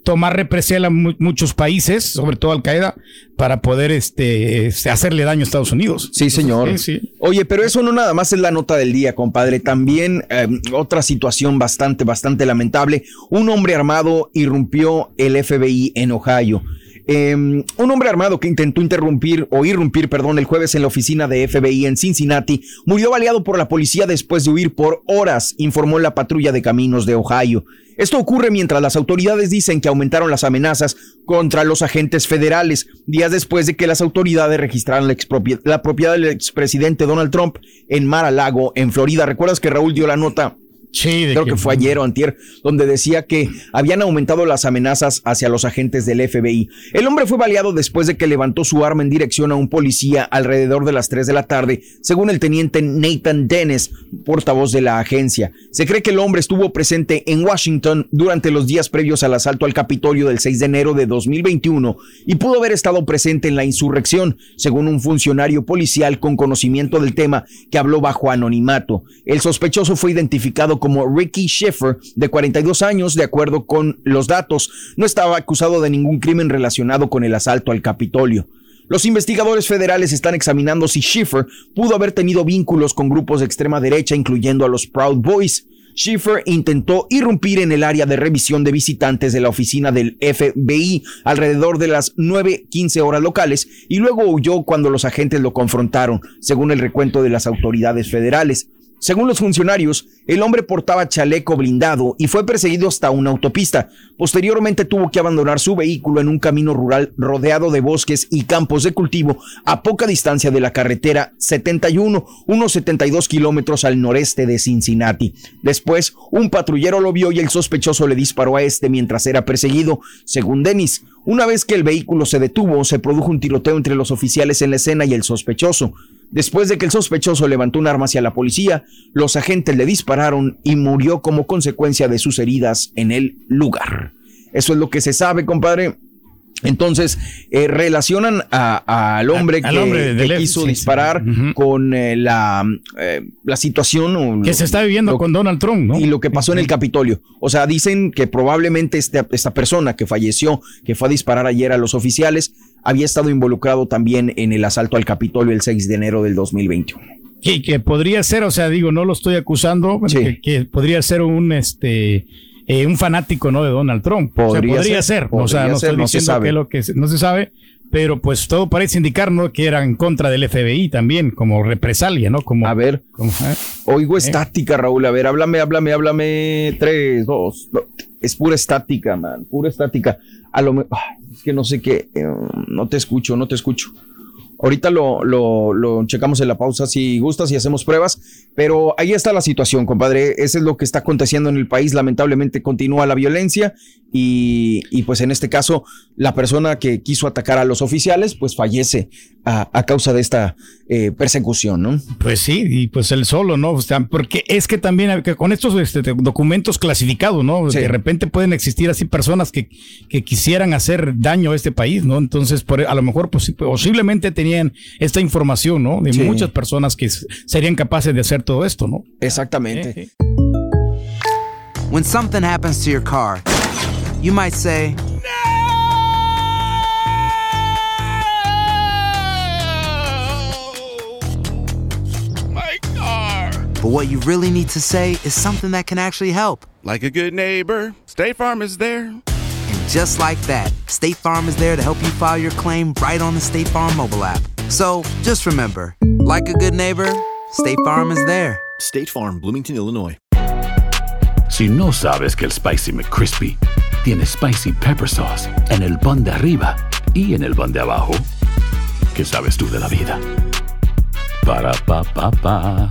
tomar represalia mu- muchos países, sobre todo Al Qaeda, para poder este, este, hacerle daño a Estados Unidos. Sí, señor. Sí, sí. Oye, pero eso no nada más es la nota del día, compadre. También eh, otra situación bastante, bastante lamentable. Un hombre armado irrumpió el FBI en Ohio. Eh, un hombre armado que intentó interrumpir o irrumpir, perdón, el jueves en la oficina de FBI en Cincinnati murió baleado por la policía después de huir por horas, informó la patrulla de caminos de Ohio. Esto ocurre mientras las autoridades dicen que aumentaron las amenazas contra los agentes federales, días después de que las autoridades registraran la, la propiedad del expresidente Donald Trump en Mar-a-Lago, en Florida. ¿Recuerdas que Raúl dio la nota? Sí, creo que, fue ayer o antier, donde decía que habían aumentado las amenazas hacia los agentes del FBI. El hombre fue baleado después de que levantó su arma en dirección a un policía alrededor de las 3 de la tarde, según el teniente Nathan Dennis, portavoz de la agencia. Se cree que el hombre estuvo presente en Washington durante los días previos al asalto al Capitolio del 6 de enero de 2021 y pudo haber estado presente en la insurrección, según un funcionario policial con conocimiento del tema que habló bajo anonimato. El sospechoso fue identificado como Ricky Schiffer, de 42 años, de acuerdo con los datos. No estaba acusado de ningún crimen relacionado con el asalto al Capitolio. Los investigadores federales están examinando si Schiffer pudo haber tenido vínculos con grupos de extrema derecha, incluyendo a los Proud Boys. Schiffer intentó irrumpir en el área de revisión de visitantes de la oficina del FBI alrededor de las 9.15 horas locales y luego huyó cuando los agentes lo confrontaron, según el recuento de las autoridades federales. Según los funcionarios, el hombre portaba chaleco blindado y fue perseguido hasta una autopista. Posteriormente tuvo que abandonar su vehículo en un camino rural rodeado de bosques y campos de cultivo a poca distancia de la carretera 71, unos 72 kilómetros al noreste de Cincinnati. Después, un patrullero lo vio y el sospechoso le disparó a este mientras era perseguido. Según Dennis, una vez que el vehículo se detuvo, se produjo un tiroteo entre los oficiales en la escena y el sospechoso. Después de que el sospechoso levantó un arma hacia la policía, los agentes le dispararon y murió como consecuencia de sus heridas en el lugar. Eso es lo que se sabe, compadre. Entonces, eh, relacionan a- al hombre Al que, hombre que del F- quiso sí, sí. disparar con eh, la, eh, la situación o Que lo- se está viviendo lo- con Donald Trump, ¿no? y lo que pasó en el Capitolio. O sea, dicen que probablemente este- esta persona que falleció, que fue a disparar ayer a los oficiales, había estado involucrado también en el asalto al Capitolio el 6 de enero del 2021. Que, que podría ser, o sea, digo, no lo estoy acusando, que, que podría ser un este eh, un fanático, ¿no? De Donald Trump. o sea, Podría ser, o sea, no ser, estoy no se diciendo sabe. que lo que se- no se sabe, pero pues todo parece indicar, ¿no? Que era en contra del FBI también, como represalia, ¿no? Como, a ver, oigo estática, Raúl. A ver, háblame, háblame, háblame. Tres, dos. no, Es pura estática, man. Pura estática. A lo me- ay, es que no sé qué. eh, no te escucho, no te escucho. Ahorita lo, lo, lo checamos en la pausa si gustas y hacemos pruebas, pero ahí está la situación, compadre. Eso es lo que está aconteciendo en el país. Lamentablemente continúa la violencia y, y pues en este caso la persona que quiso atacar a los oficiales pues fallece a, a causa de esta eh, persecución, ¿no? Pues sí, y pues él solo, ¿no? O sea, porque es que también que con estos este, documentos clasificados, ¿no? De repente pueden existir así personas que, que quisieran hacer daño a este país, ¿no? Entonces, por, a lo mejor posi- posiblemente tenían esta información, ¿no? De Sí. muchas personas que serían capaces de hacer todo esto, ¿no? Exactamente. Eh, eh. When something happens to your car, you might say, My car. but what you really need to say is something that can actually help. Like a good neighbor, State Farm is there. And just like that, State Farm is there to help you file your claim right on the State Farm mobile app. So just remember, like a good neighbor, State Farm is there. State Farm, Bloomington, Illinois. Si no sabes que el Spicy McCrispy tiene Spicy Pepper Sauce en el pan de arriba y en el pan de abajo, ¿qué sabes tú de la vida? Para, pa, pa, pa.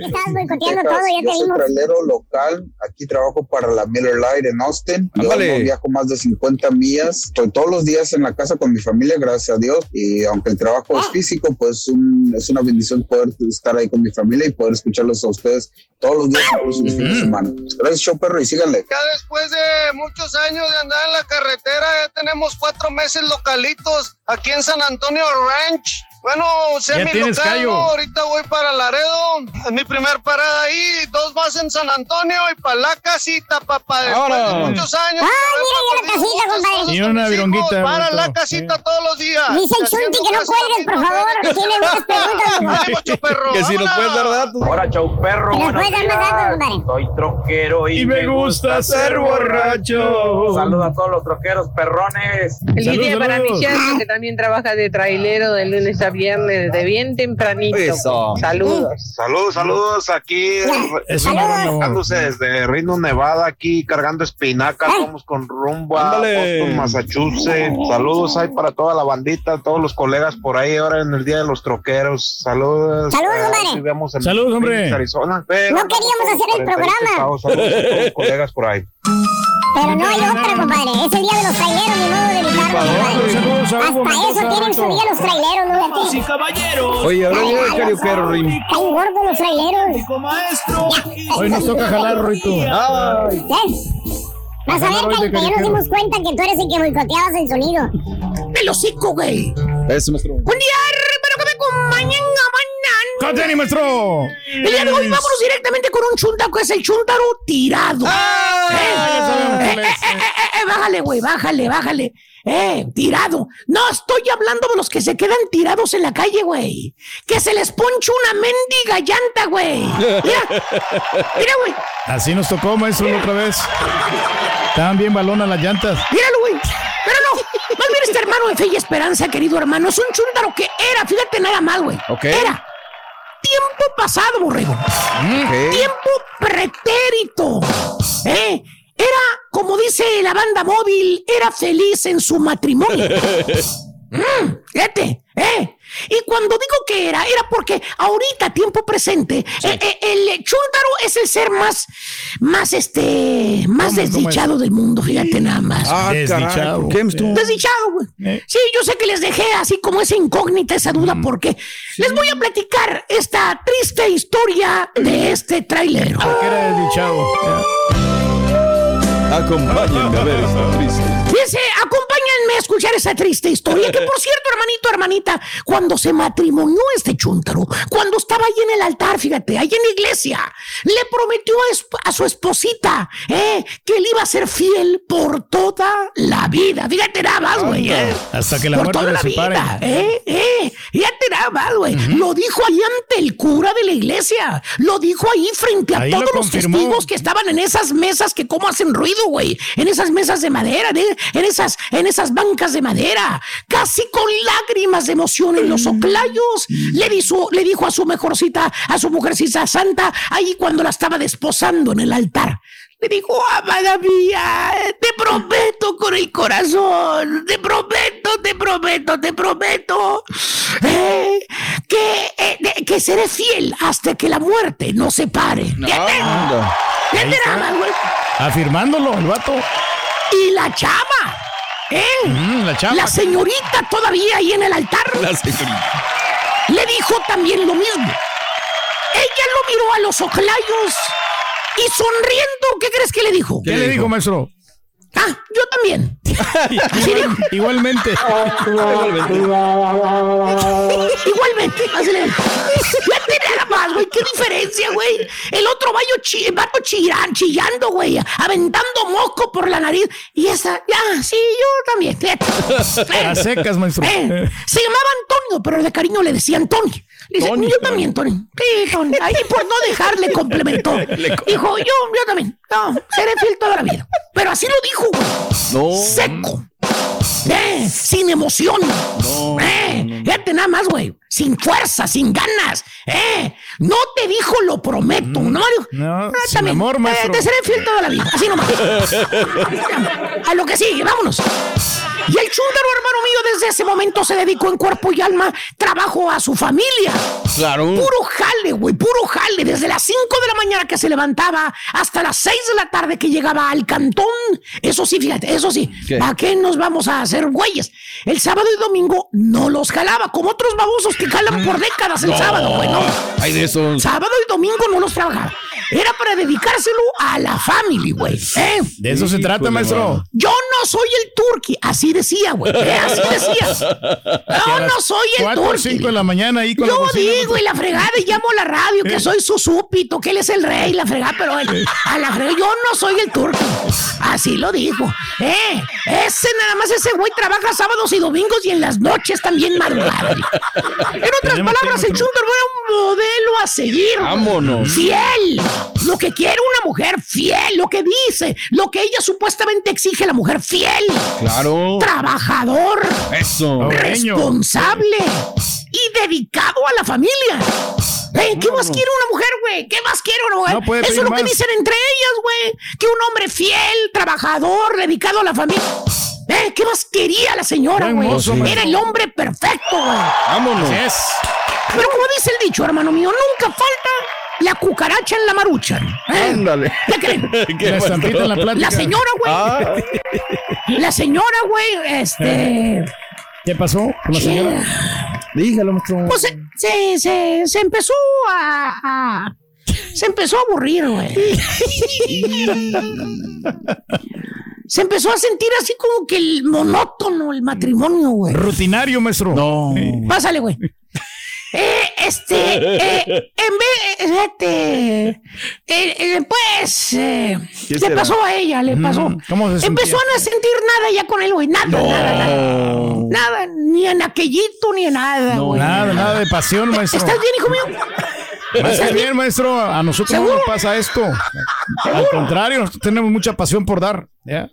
Estás boicoteando todo, ya te soy local, aquí trabajo para la Miller Lite en Austin. Yo no viajo más de 50 millas. Estoy todos los días en la casa con mi familia, gracias a Dios. Y aunque el trabajo es físico, pues un- es una bendición poder estar ahí con mi familia y poder escucharlos a ustedes todos los días, incluso los fines de semana. Gracias, show perro, y síganle. Ya después de muchos años de andar en la carretera, ya tenemos cuatro meses localitos aquí en San Antonio Ranch. Bueno, semi tienes local, ahorita voy para Laredo, es mi primer parada ahí, dos más en San Antonio y para la casita, papá, después Ahora. de muchos años. Ay, mira ya la casita, compadre. Y una vironguita. Para la casita todos los días. Dice el Chunti que no cuelgues, por favor. Tiene muchas preguntas. Que si nos puedes dar datos. Hola, chau perro. Que nos puedes dar más datos, compadre. Soy troquero y, Y me gusta ser borracho. Saludos a todos los troqueros perrones. Saludos, para mi yerno que también trabaja de trailero de lunes a viernes, de bien tempranito. Eso. Saludos. Saludos, saludos aquí, bajándose desde Reno, Nevada, aquí cargando espinacas, vamos con rumbo a. Boston, Massachusetts. Saludos ahí para toda la bandita, todos los colegas por ahí ahora en el Día de los Troqueros. Saludos. Saludos, Eh, vivimos en Saludos, hombre. Arizona, pero No queríamos hacer el 48 programa. estados. Saludos a todos los colegas por ahí. Pero no hay otra, compadre. Es el día de los traileros, ni modo de Hasta eso tienen su día los traileros, ¿no? Sí, caballeros. Oye, ahora llega el carioquero, Rim. Caen gordos los traileros. maestro. Hoy nos toca jalar, Rito. Ay. ¿Eh? Vas a ver, que ya nos dimos cuenta que tú eres el que boicoteabas el sonido. El hocico, güey. Eso, maestro. Buen día, hermano, que me acompañan a mañana. ¡Conteni, maestro! El día de hoy vámonos directamente con un chuntaro que es el chuntaro tirado. Ah, ya sabemos Eh, eh, es. eh, eh, eh, bájale, güey, bájale, bájale. Eh, tirado. No estoy hablando de los que se quedan tirados en la calle, güey. Que se les poncha una mendiga llanta, güey. Mira, mira, güey. Así nos tocó, maestro, la otra vez. Estaban bien balonas las llantas. Míralo, güey. Pero no, más bien este hermano de fe y esperanza, querido hermano, es un chúntaro que era, fíjate nada más, güey. Ok. Era tiempo pasado, borrego. Tiempo pretérito. ¿Eh? Era, como dice la banda móvil, era feliz en su matrimonio. Mm, ¿eh? Y cuando digo que era, era porque ahorita, tiempo presente, eh, eh, el chúntaro es el ser más, más este, más desdichado del mundo, fíjate nada más. Ah. Desdichado. Desdichado, güey. Eh. Sí, yo sé que les dejé así como esa incógnita, esa duda, porque les voy a platicar esta triste historia de este tráiler. Que era desdichado. Acompáñenme a ver esta triste. Acompáñenme déjeme escuchar esa triste historia. Que por cierto, hermanito, hermanita, cuando se matrimonió este chúntaro, cuando estaba ahí en el altar, fíjate, ahí en la iglesia, le prometió a, a su esposita eh, que él iba a ser fiel por toda la vida. Fíjate nada más, güey. eh. Hasta que la por muerte toda la vida, eh, eh. Fíjate nada más, güey. Lo dijo ahí ante el cura de la iglesia. Lo dijo ahí frente a Ahí lo todos los testigos que estaban en esas mesas que como hacen ruido, güey. En esas mesas de madera, de- en esas, en esas bancas de madera. Casi con lágrimas de emoción en los oclayos. Le, dijo- le dijo a su mejorcita, a su mujercita santa, ahí cuando la estaba desposando en el altar. Le dijo, amada mía, te prometo con el corazón, te prometo, te prometo, te prometo, eh, que, eh, que seré fiel hasta que la muerte nos separe. Nada más, güey. Afirmándolo, el vato. Y la chava, ¿eh? Mm, la señorita todavía ahí en el altar. La señorita. Le dijo también lo mismo. Ella lo miró a los ojlayos y sonriendo, ¿qué crees que le dijo? ¿Qué, le dijo, maestro? Ah, yo también. Dijo. Igualmente. Igualmente, así le nada más, güey, qué diferencia, güey. El otro vayo chi- vato chillan- chillando, güey, aventando moco por la nariz. Y esa, ya, sí, yo también. A secas, maestro. Eh, se llamaba Antonio, pero de cariño le decían Tony. Le dice, yo también, Tony. Sí, Tony. Ahí por no dejarle complementó. Dijo, yo, yo también. No, seré fiel toda la vida. Pero así lo dijo, güey. No. Seco. Eh, sin emoción. eh, fíjate nada más, güey. Sin fuerza, sin ganas. Eh, no te dijo lo prometo, ¿no, Mario? No, Ah, sin amor, eh, maestro. te seré fiel toda la vida. Así nomás. A lo que sigue, vámonos. Y el chúndaro, hermano mío, desde ese momento se dedicó en cuerpo y alma trabajo a su familia. Claro. Puro jale, güey, puro jale. Desde las 5 de la mañana que se levantaba hasta las 6 de la tarde que llegaba al cantón. Eso sí, fíjate, eso sí. ¿Para qué nos vamos a hacer güeyes? El sábado y domingo no los jalaba, como otros babosos que jalan por décadas el No. sábado, güey, ¿no? Hay de esos. Sábado y domingo no los trabajaba. Era para dedicárselo a la family, güey. ¿eh? De eso se trata, maestro. Yo no soy el turqui, así decía, güey. ¿eh? Así decía. Yo no soy el turqui. cinco de la mañana ahí con Yo digo, y la fregada, y llamo a la radio, que soy su súpito, que él es el rey, la fregada, pero él, a la fregada, yo no soy el turco. Así lo dijo. Eh, ese nada más, ese güey trabaja sábados y domingos y en las noches también madrugada. En otras palabras, el. Chunder era un modelo a seguir. Vámonos. Fiel. Lo que quiere una mujer fiel, lo que dice, lo que ella supuestamente exige la mujer fiel. Claro. Trabajador Eso. Responsable y dedicado a la familia. Eh, ¿Qué más quiere una mujer, güey? ¿Qué más quiere una mujer? No puede Eso es lo que dicen entre ellas, güey. Que un hombre fiel, trabajador, dedicado a la familia. Eh, ¿Qué más quería la señora, güey? Era el hombre perfecto, güey. Vámonos. Pero como dice el dicho, hermano mío, nunca falta la cucaracha en la marucha. ¿eh? Ándale. ¿Qué creen? ¿Qué La pasó? estampita en la plática. La señora, güey. Ah. La señora, güey, este. ¿Qué pasó con la señora? Dígalo, maestro. Pues se, se, se, se empezó a, a- Se empezó a aburrir, güey. Se empezó a sentir así como que el monótono el matrimonio, güey. Rutinario, maestro. No. Pásale, güey. Eh, este, eh, en vez, este, eh, eh, pues, eh, ¿Qué le será? pasó a ella, le pasó. ¿cómo se Empezó a no sentir nada ya con él, güey, nada, nada, nada, nada, ni en aquellito, ni en nada, güey. Nada, nada de pasión, maestro. ¿Estás bien, hijo mío? Está bien, maestro. A nosotros no ¿Seguro? nos pasa esto. Al contrario, nosotros tenemos mucha pasión por dar. ¿ya?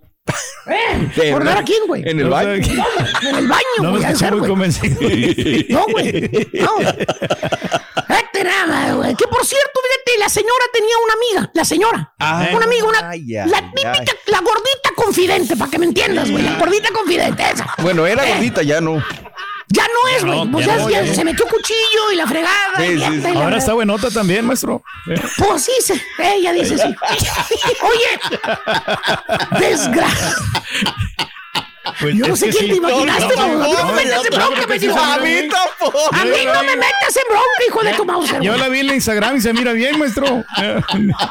Eh, ¿Por dar a quién, güey? En el baño. En el baño, No me escuché muy convencido. No, güey. No. Vete nada, güey. Que por cierto, fíjate, la señora tenía una amiga. La señora. Ah. una amiga, una. Ay, ay, la típica, la gordita confidente, para que me entiendas, güey. La gordita confidente, esa. Bueno, era Eh, gordita, ya no. Ya no es, güey. no, pues ya ya, no, ya ya no. se metió cuchillo y la fregada. Sí, y sí, y la Ahora está buenota también, maestro. Pues sí, se, ella dice sí. Oye, desgracia. Pues Yo no sé quién sí. te imaginaste, no, güey. no, A mí no me no, metas en no, bronca, no, me dijo. no, A mí tampoco. A mí no me metas en bronca, hijo de tu. Yo la vi en Instagram y se mira bien, maestro.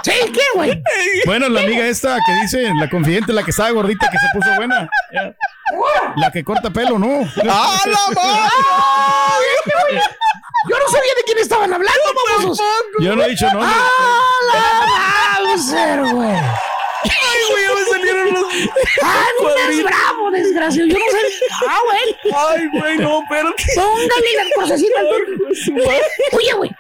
Sí, ¿qué, güey? Bueno, la amiga esta que dice, la confidente, la que estaba gordita, que se puso buena. La que corta pelo, ¿no? ¡Ah, la madre! Yo no sabía de quién estaban hablando, babosos. Yo no he dicho nombre. ¡Ah, la Bowser, güey! Ay, güey, ya me salieron los. ¡Andas bravo, desgraciado! Yo no sé. ¡Ah, güey! Ay, güey, no, pero. Póngale la procesita al. Oye, güey.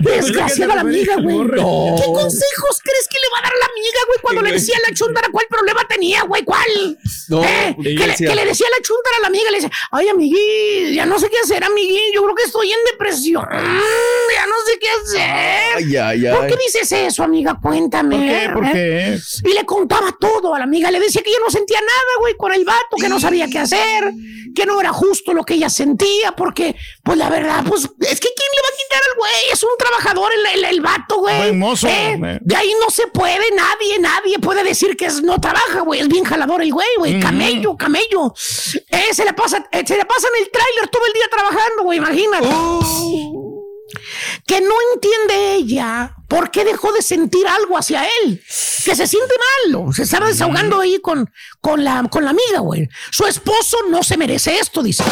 Desgraciada la amiga, güey. No. ¿Qué consejos crees que le va a dar la amiga, güey, cuando le decía a la chuntara cuál problema tenía, güey? ¿Cuál? No, ¿Eh? que, le, decía- que le decía a la chuntara a la amiga, le decía, ay, amiguí, ya no sé qué hacer, amiguí. Yo creo que estoy en depresión. Ya no sé qué hacer. Ay, ay, ay. ¿Por qué dices eso, amiga? Cuéntame. ¿Por qué? ¿Por ¿eh? qué? Y le contaba todo a la amiga. Le decía que ella no sentía nada, güey, con el vato, que no sabía qué hacer, que no era justo lo que ella sentía, porque, pues la verdad, pues es que ¿quién le va a quitar al güey? Es un trabajador el, el, el vato, güey. Mozo, ¿Eh? eh. De ahí no se puede, nadie, nadie puede decir que es, no trabaja, güey. Es bien jalador el güey, güey. Camello, camello. Eh, se le pasa, eh, se le pasa en el tráiler todo el día trabajando, güey, imagínate. Que no entiende ella por qué dejó de sentir algo hacia él. Que se siente mal, se estaba desahogando ahí con, con, la, con la amiga, güey. Su esposo no se merece esto, dice.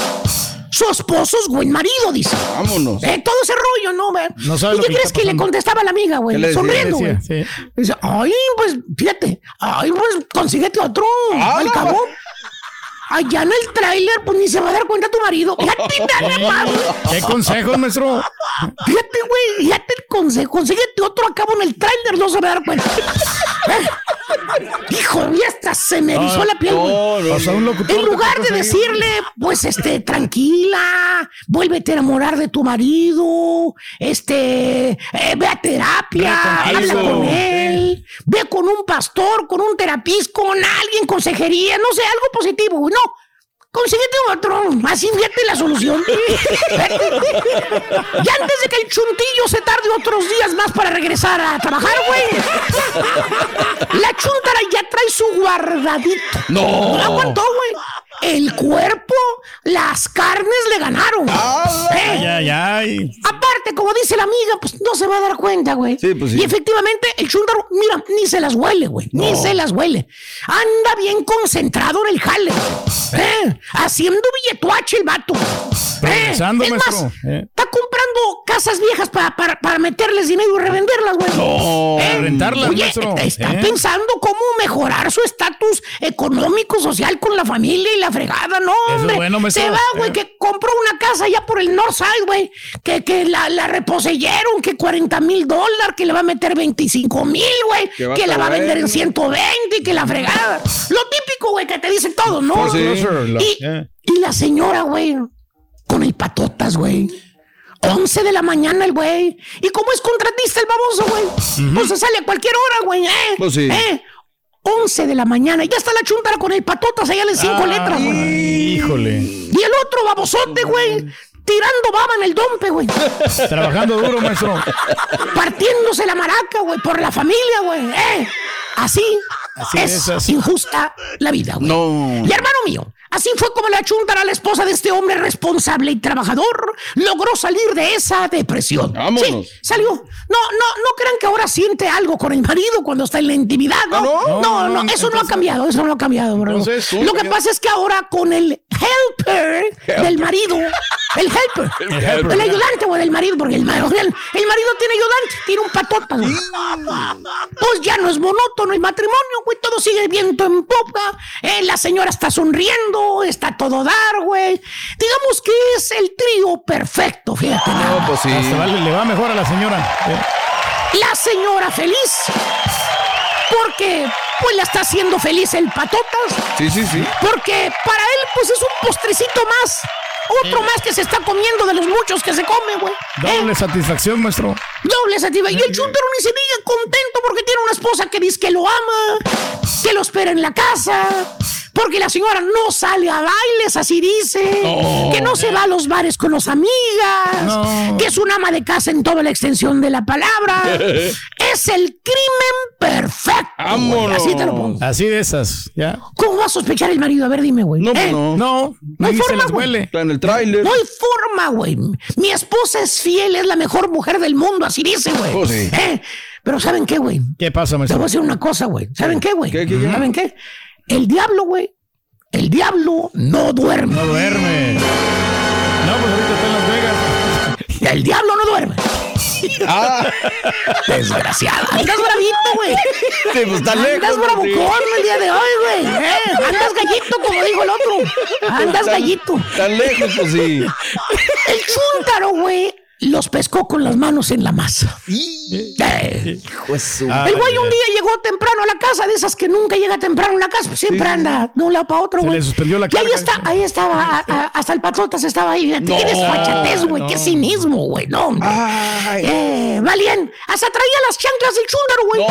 Su esposo es buen marido, dice. Vámonos. Eh, todo ese rollo, ¿no, güey? No ¿Y qué que crees que le contestaba a la amiga, güey? Sonriendo, güey. Sí. Dice, ay, pues, fíjate, ay, pues, consíguete otro, Ah, al no, cabo. Allá en el tráiler, pues ni se va a dar cuenta tu marido. Fíjate, más, güey. ¿Qué consejos, maestro? Fíjate, güey, fíjate el consejo. Consíguete otro a cabo en el tráiler, no se va a dar cuenta. Hijo, ya hasta se me erizó la piel, güey. No, no, O sea, un locutor En lugar de decirle, pues, este, tranquila, vuélvete a enamorar de tu marido, este, eh, ve a terapia, habla con él, ve con un pastor, con un terapista, con alguien, consejería, no sé, algo positivo, no. Consíguete otro, así fíjate la solución. y antes de que el chuntillo se tarde otros días más para regresar a trabajar, güey. La chuntara ya trae su guardadito. No. No aguantó, güey. El cuerpo, las carnes le ganaron. ¿Eh? Ay, ay, ay. Aparte, como dice la amiga, pues no se va a dar cuenta, güey. Sí, pues sí. Y efectivamente, el chúndaro, mira, ni se las huele, güey. Ni se las huele. Anda bien concentrado en el jale. ¿Eh? Haciendo billetuache el vato. ¿Eh? Es más, ¿eh? está comprando casas viejas para, para, para meterles dinero y revenderlas, güey. No. ¿Eh? rentarlas, Oye, maestro. está ¿eh? pensando cómo mejorar su estatus económico, social con la familia y la fregada, ¿no? Es hombre? bueno. Se va, güey, Eh. que compró una casa allá por el Northside, güey. Que, que la, la reposeyeron, que 40 mil dólares, que le va a meter 25 mil, güey. Que la va a vender en bueno. 120 y que la fregada. Lo típico, güey, que te dicen todo, ¿no? Pues sí. Y, Eh. y la señora, güey, con el patotas, güey. 11 de la mañana el güey. Y como es contratista el baboso, güey. Pues se sale a cualquier hora, güey, ¿eh? Pues sí. ¿Eh? 11 de la mañana. Y ya está la chuntara con el patotas allá en cinco Ay, letras, güey. Híjole. Y el otro babosote, güey. Tirando baba en el dompe, güey. Trabajando duro, maestro. Partiéndose la maraca, güey, por la familia, güey. ¿eh? Así, Así es, es, así. injusta la vida, güey. No. Y hermano mío, así fue como la chuntara, la esposa de este hombre responsable y trabajador, logró salir de esa depresión. Vámonos. Sí, salió. No, no, no crean que ahora siente algo con el marido cuando está en la intimidad, ¿no? ¿Ah, no? no, no, No, no, eso no ha cambiado, eso no ha cambiado, bro. Entonces, ¿cómo Lo que pasa es que ahora con el helper del marido, el helper, el, helper. ayudante, güey, del marido, porque el, marido- el, el marido tiene ayudante, tiene un patota. Pues ya no es monótono el matrimonio, güey, todo sigue viento en popa, eh, la señora está sonriendo, está todo dar, güey. Digamos que es el trío perfecto, fíjate. No, pues sí. Hasta vale, le va mejor a la señora. ¿eh? La señora feliz, porque pues la está haciendo feliz el patotas, Sí, sí, sí. porque para él pues es un postrecito más, otro más que se está comiendo de los muchos que se come, güey. ¿Eh? Doble satisfacción, maestro. Doble sativa. Y el chúntaro ni se diga contento porque tiene una esposa que dice que lo ama, que lo espera en la casa. Porque la señora no sale a bailes, así dice. No. Que no se va a los bares con las amigas. No. Que es un ama de casa en toda la extensión de la palabra. es el crimen perfecto. güey. Vámonos. Así te lo pongo. Así de esas, ya. ¿Cómo va a sospechar el marido? A ver, dime, güey. No, pues ¿Eh? no. No, No hay forma, güey. huele. Está en el tráiler. No hay forma, güey. Mi esposa es fiel, es la mejor mujer del mundo, así dice, güey. Pues sí. ¿Eh? Pero ¿saben qué, güey? ¿Qué pasa, Te voy a maestro? decir una cosa, güey. ¿Saben qué, güey? ¿Qué, qué, qué? ¿Saben qué? El diablo, güey, el diablo no duerme. No duerme. No, pues ahorita está en Las Vegas. El diablo no duerme. Ah. Desgraciada. Andas bravito, güey. Sí, pues está lejos. Andas bravucón el día de hoy, güey. Eh, Andas gallito, como dijo el otro. Andas gallito. Tan lejos, pues sí. El chúntaro, güey, los pescó con las manos en la masa. Eh. Hijo su- El güey un día llegó temprano a la casa, de esas que nunca llega temprano a la casa, pues siempre anda de un lado para otro, Se güey. le suspendió la Y ahí está, ahí estaba, a- a- hasta el patrotas estaba ahí. No, qué desfachatez, güey, no. qué cinismo, güey, no, hombre. Eh, Valien, hasta traía las chanclas del chúndaro, güey.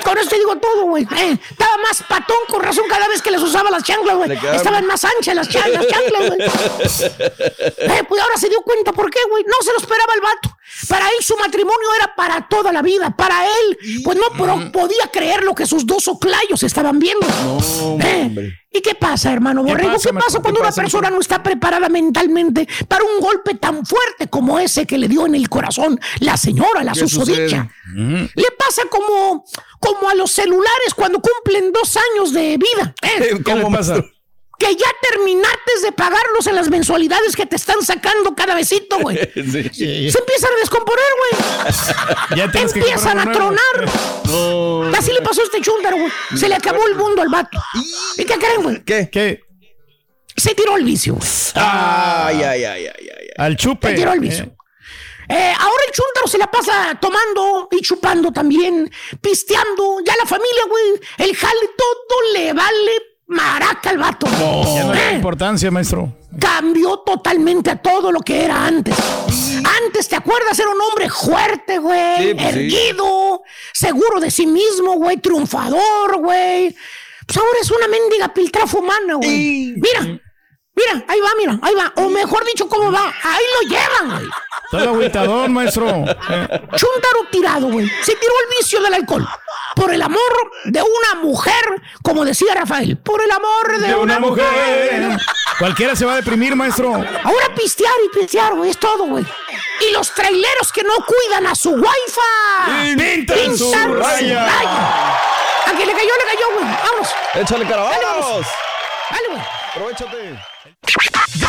Con esto digo todo, güey. Eh, estaba más patón, con razón, cada vez que les usaba las chanclas, güey. Estaban más anchas las chanclas, güey. Eh, pues ahora se dio cuenta por qué, güey. No se lo esperaba el vato. Para él su matrimonio era para toda la vida. Para él, pues no podía creer lo que sus dos oclayos estaban viendo. Eh, ¿Y qué pasa, hermano ¿Qué Borrego? pasa, ¿Qué pasa ¿Qué cuando una persona no está preparada mentalmente para un golpe tan fuerte como ese que le dio en el corazón la señora, la ¿Qué susodicha? Le pasa como, como a los celulares cuando cumplen dos años de vida. ¿eh? ¿Qué le pasa? Que ya terminaste de pagarlos en las mensualidades que te están sacando cada besito, güey. Sí. Se empiezan a descomponer, güey. Ya tienes que Empiezan a tronar. Así le pasó a este chúndaro, güey. Se le acabó el mundo al vato. ¿Y qué creen, güey? ¿Qué? ¿Qué? Se tiró el vicio. Ay, ay, ay, ay, ay. ay. Al chupe. Se tiró el vicio. Eh, ahora el chúntaro se la pasa tomando y chupando también, pisteando. Ya la familia, güey, el jale, todo le vale maraca al vato. Ya no Eh, importancia, maestro. cambió totalmente a todo lo que era antes. Antes, ¿te acuerdas? Era un hombre fuerte, güey, Sí, pues sí. erguido, seguro de sí mismo, güey, triunfador, güey. Pues ahora es una mendiga piltrafa humana, güey. Mira, mira, ahí va, mira, ahí va. O mejor dicho, ¿cómo va? Ahí lo llevan, güey. Todo agüitadón, maestro. Chuntaro tirado, güey. Se tiró el vicio del alcohol. Por el amor de una mujer, como decía Rafael. Por el amor de, de una mujer. mujer. Cualquiera se va a deprimir, maestro. Ahora pistear y pistear, güey, es todo, güey. Y los traileros que no cuidan a su wifi. Pintan su raya. A quien le cayó, le cayó, güey. Vamos. Échale cara, vamos. Dale, güey. Aprovechate.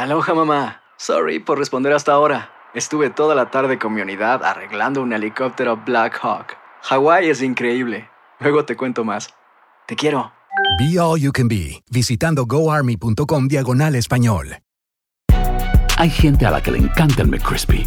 Aloha mamá. Sorry por responder hasta ahora. Estuve toda la tarde con mi unidad arreglando un helicóptero Black Hawk. Hawái es increíble. Luego te cuento más. Te quiero. Be All You Can Be, visitando goarmy.com diagonal español. Hay gente a la que le encanta el McCrispy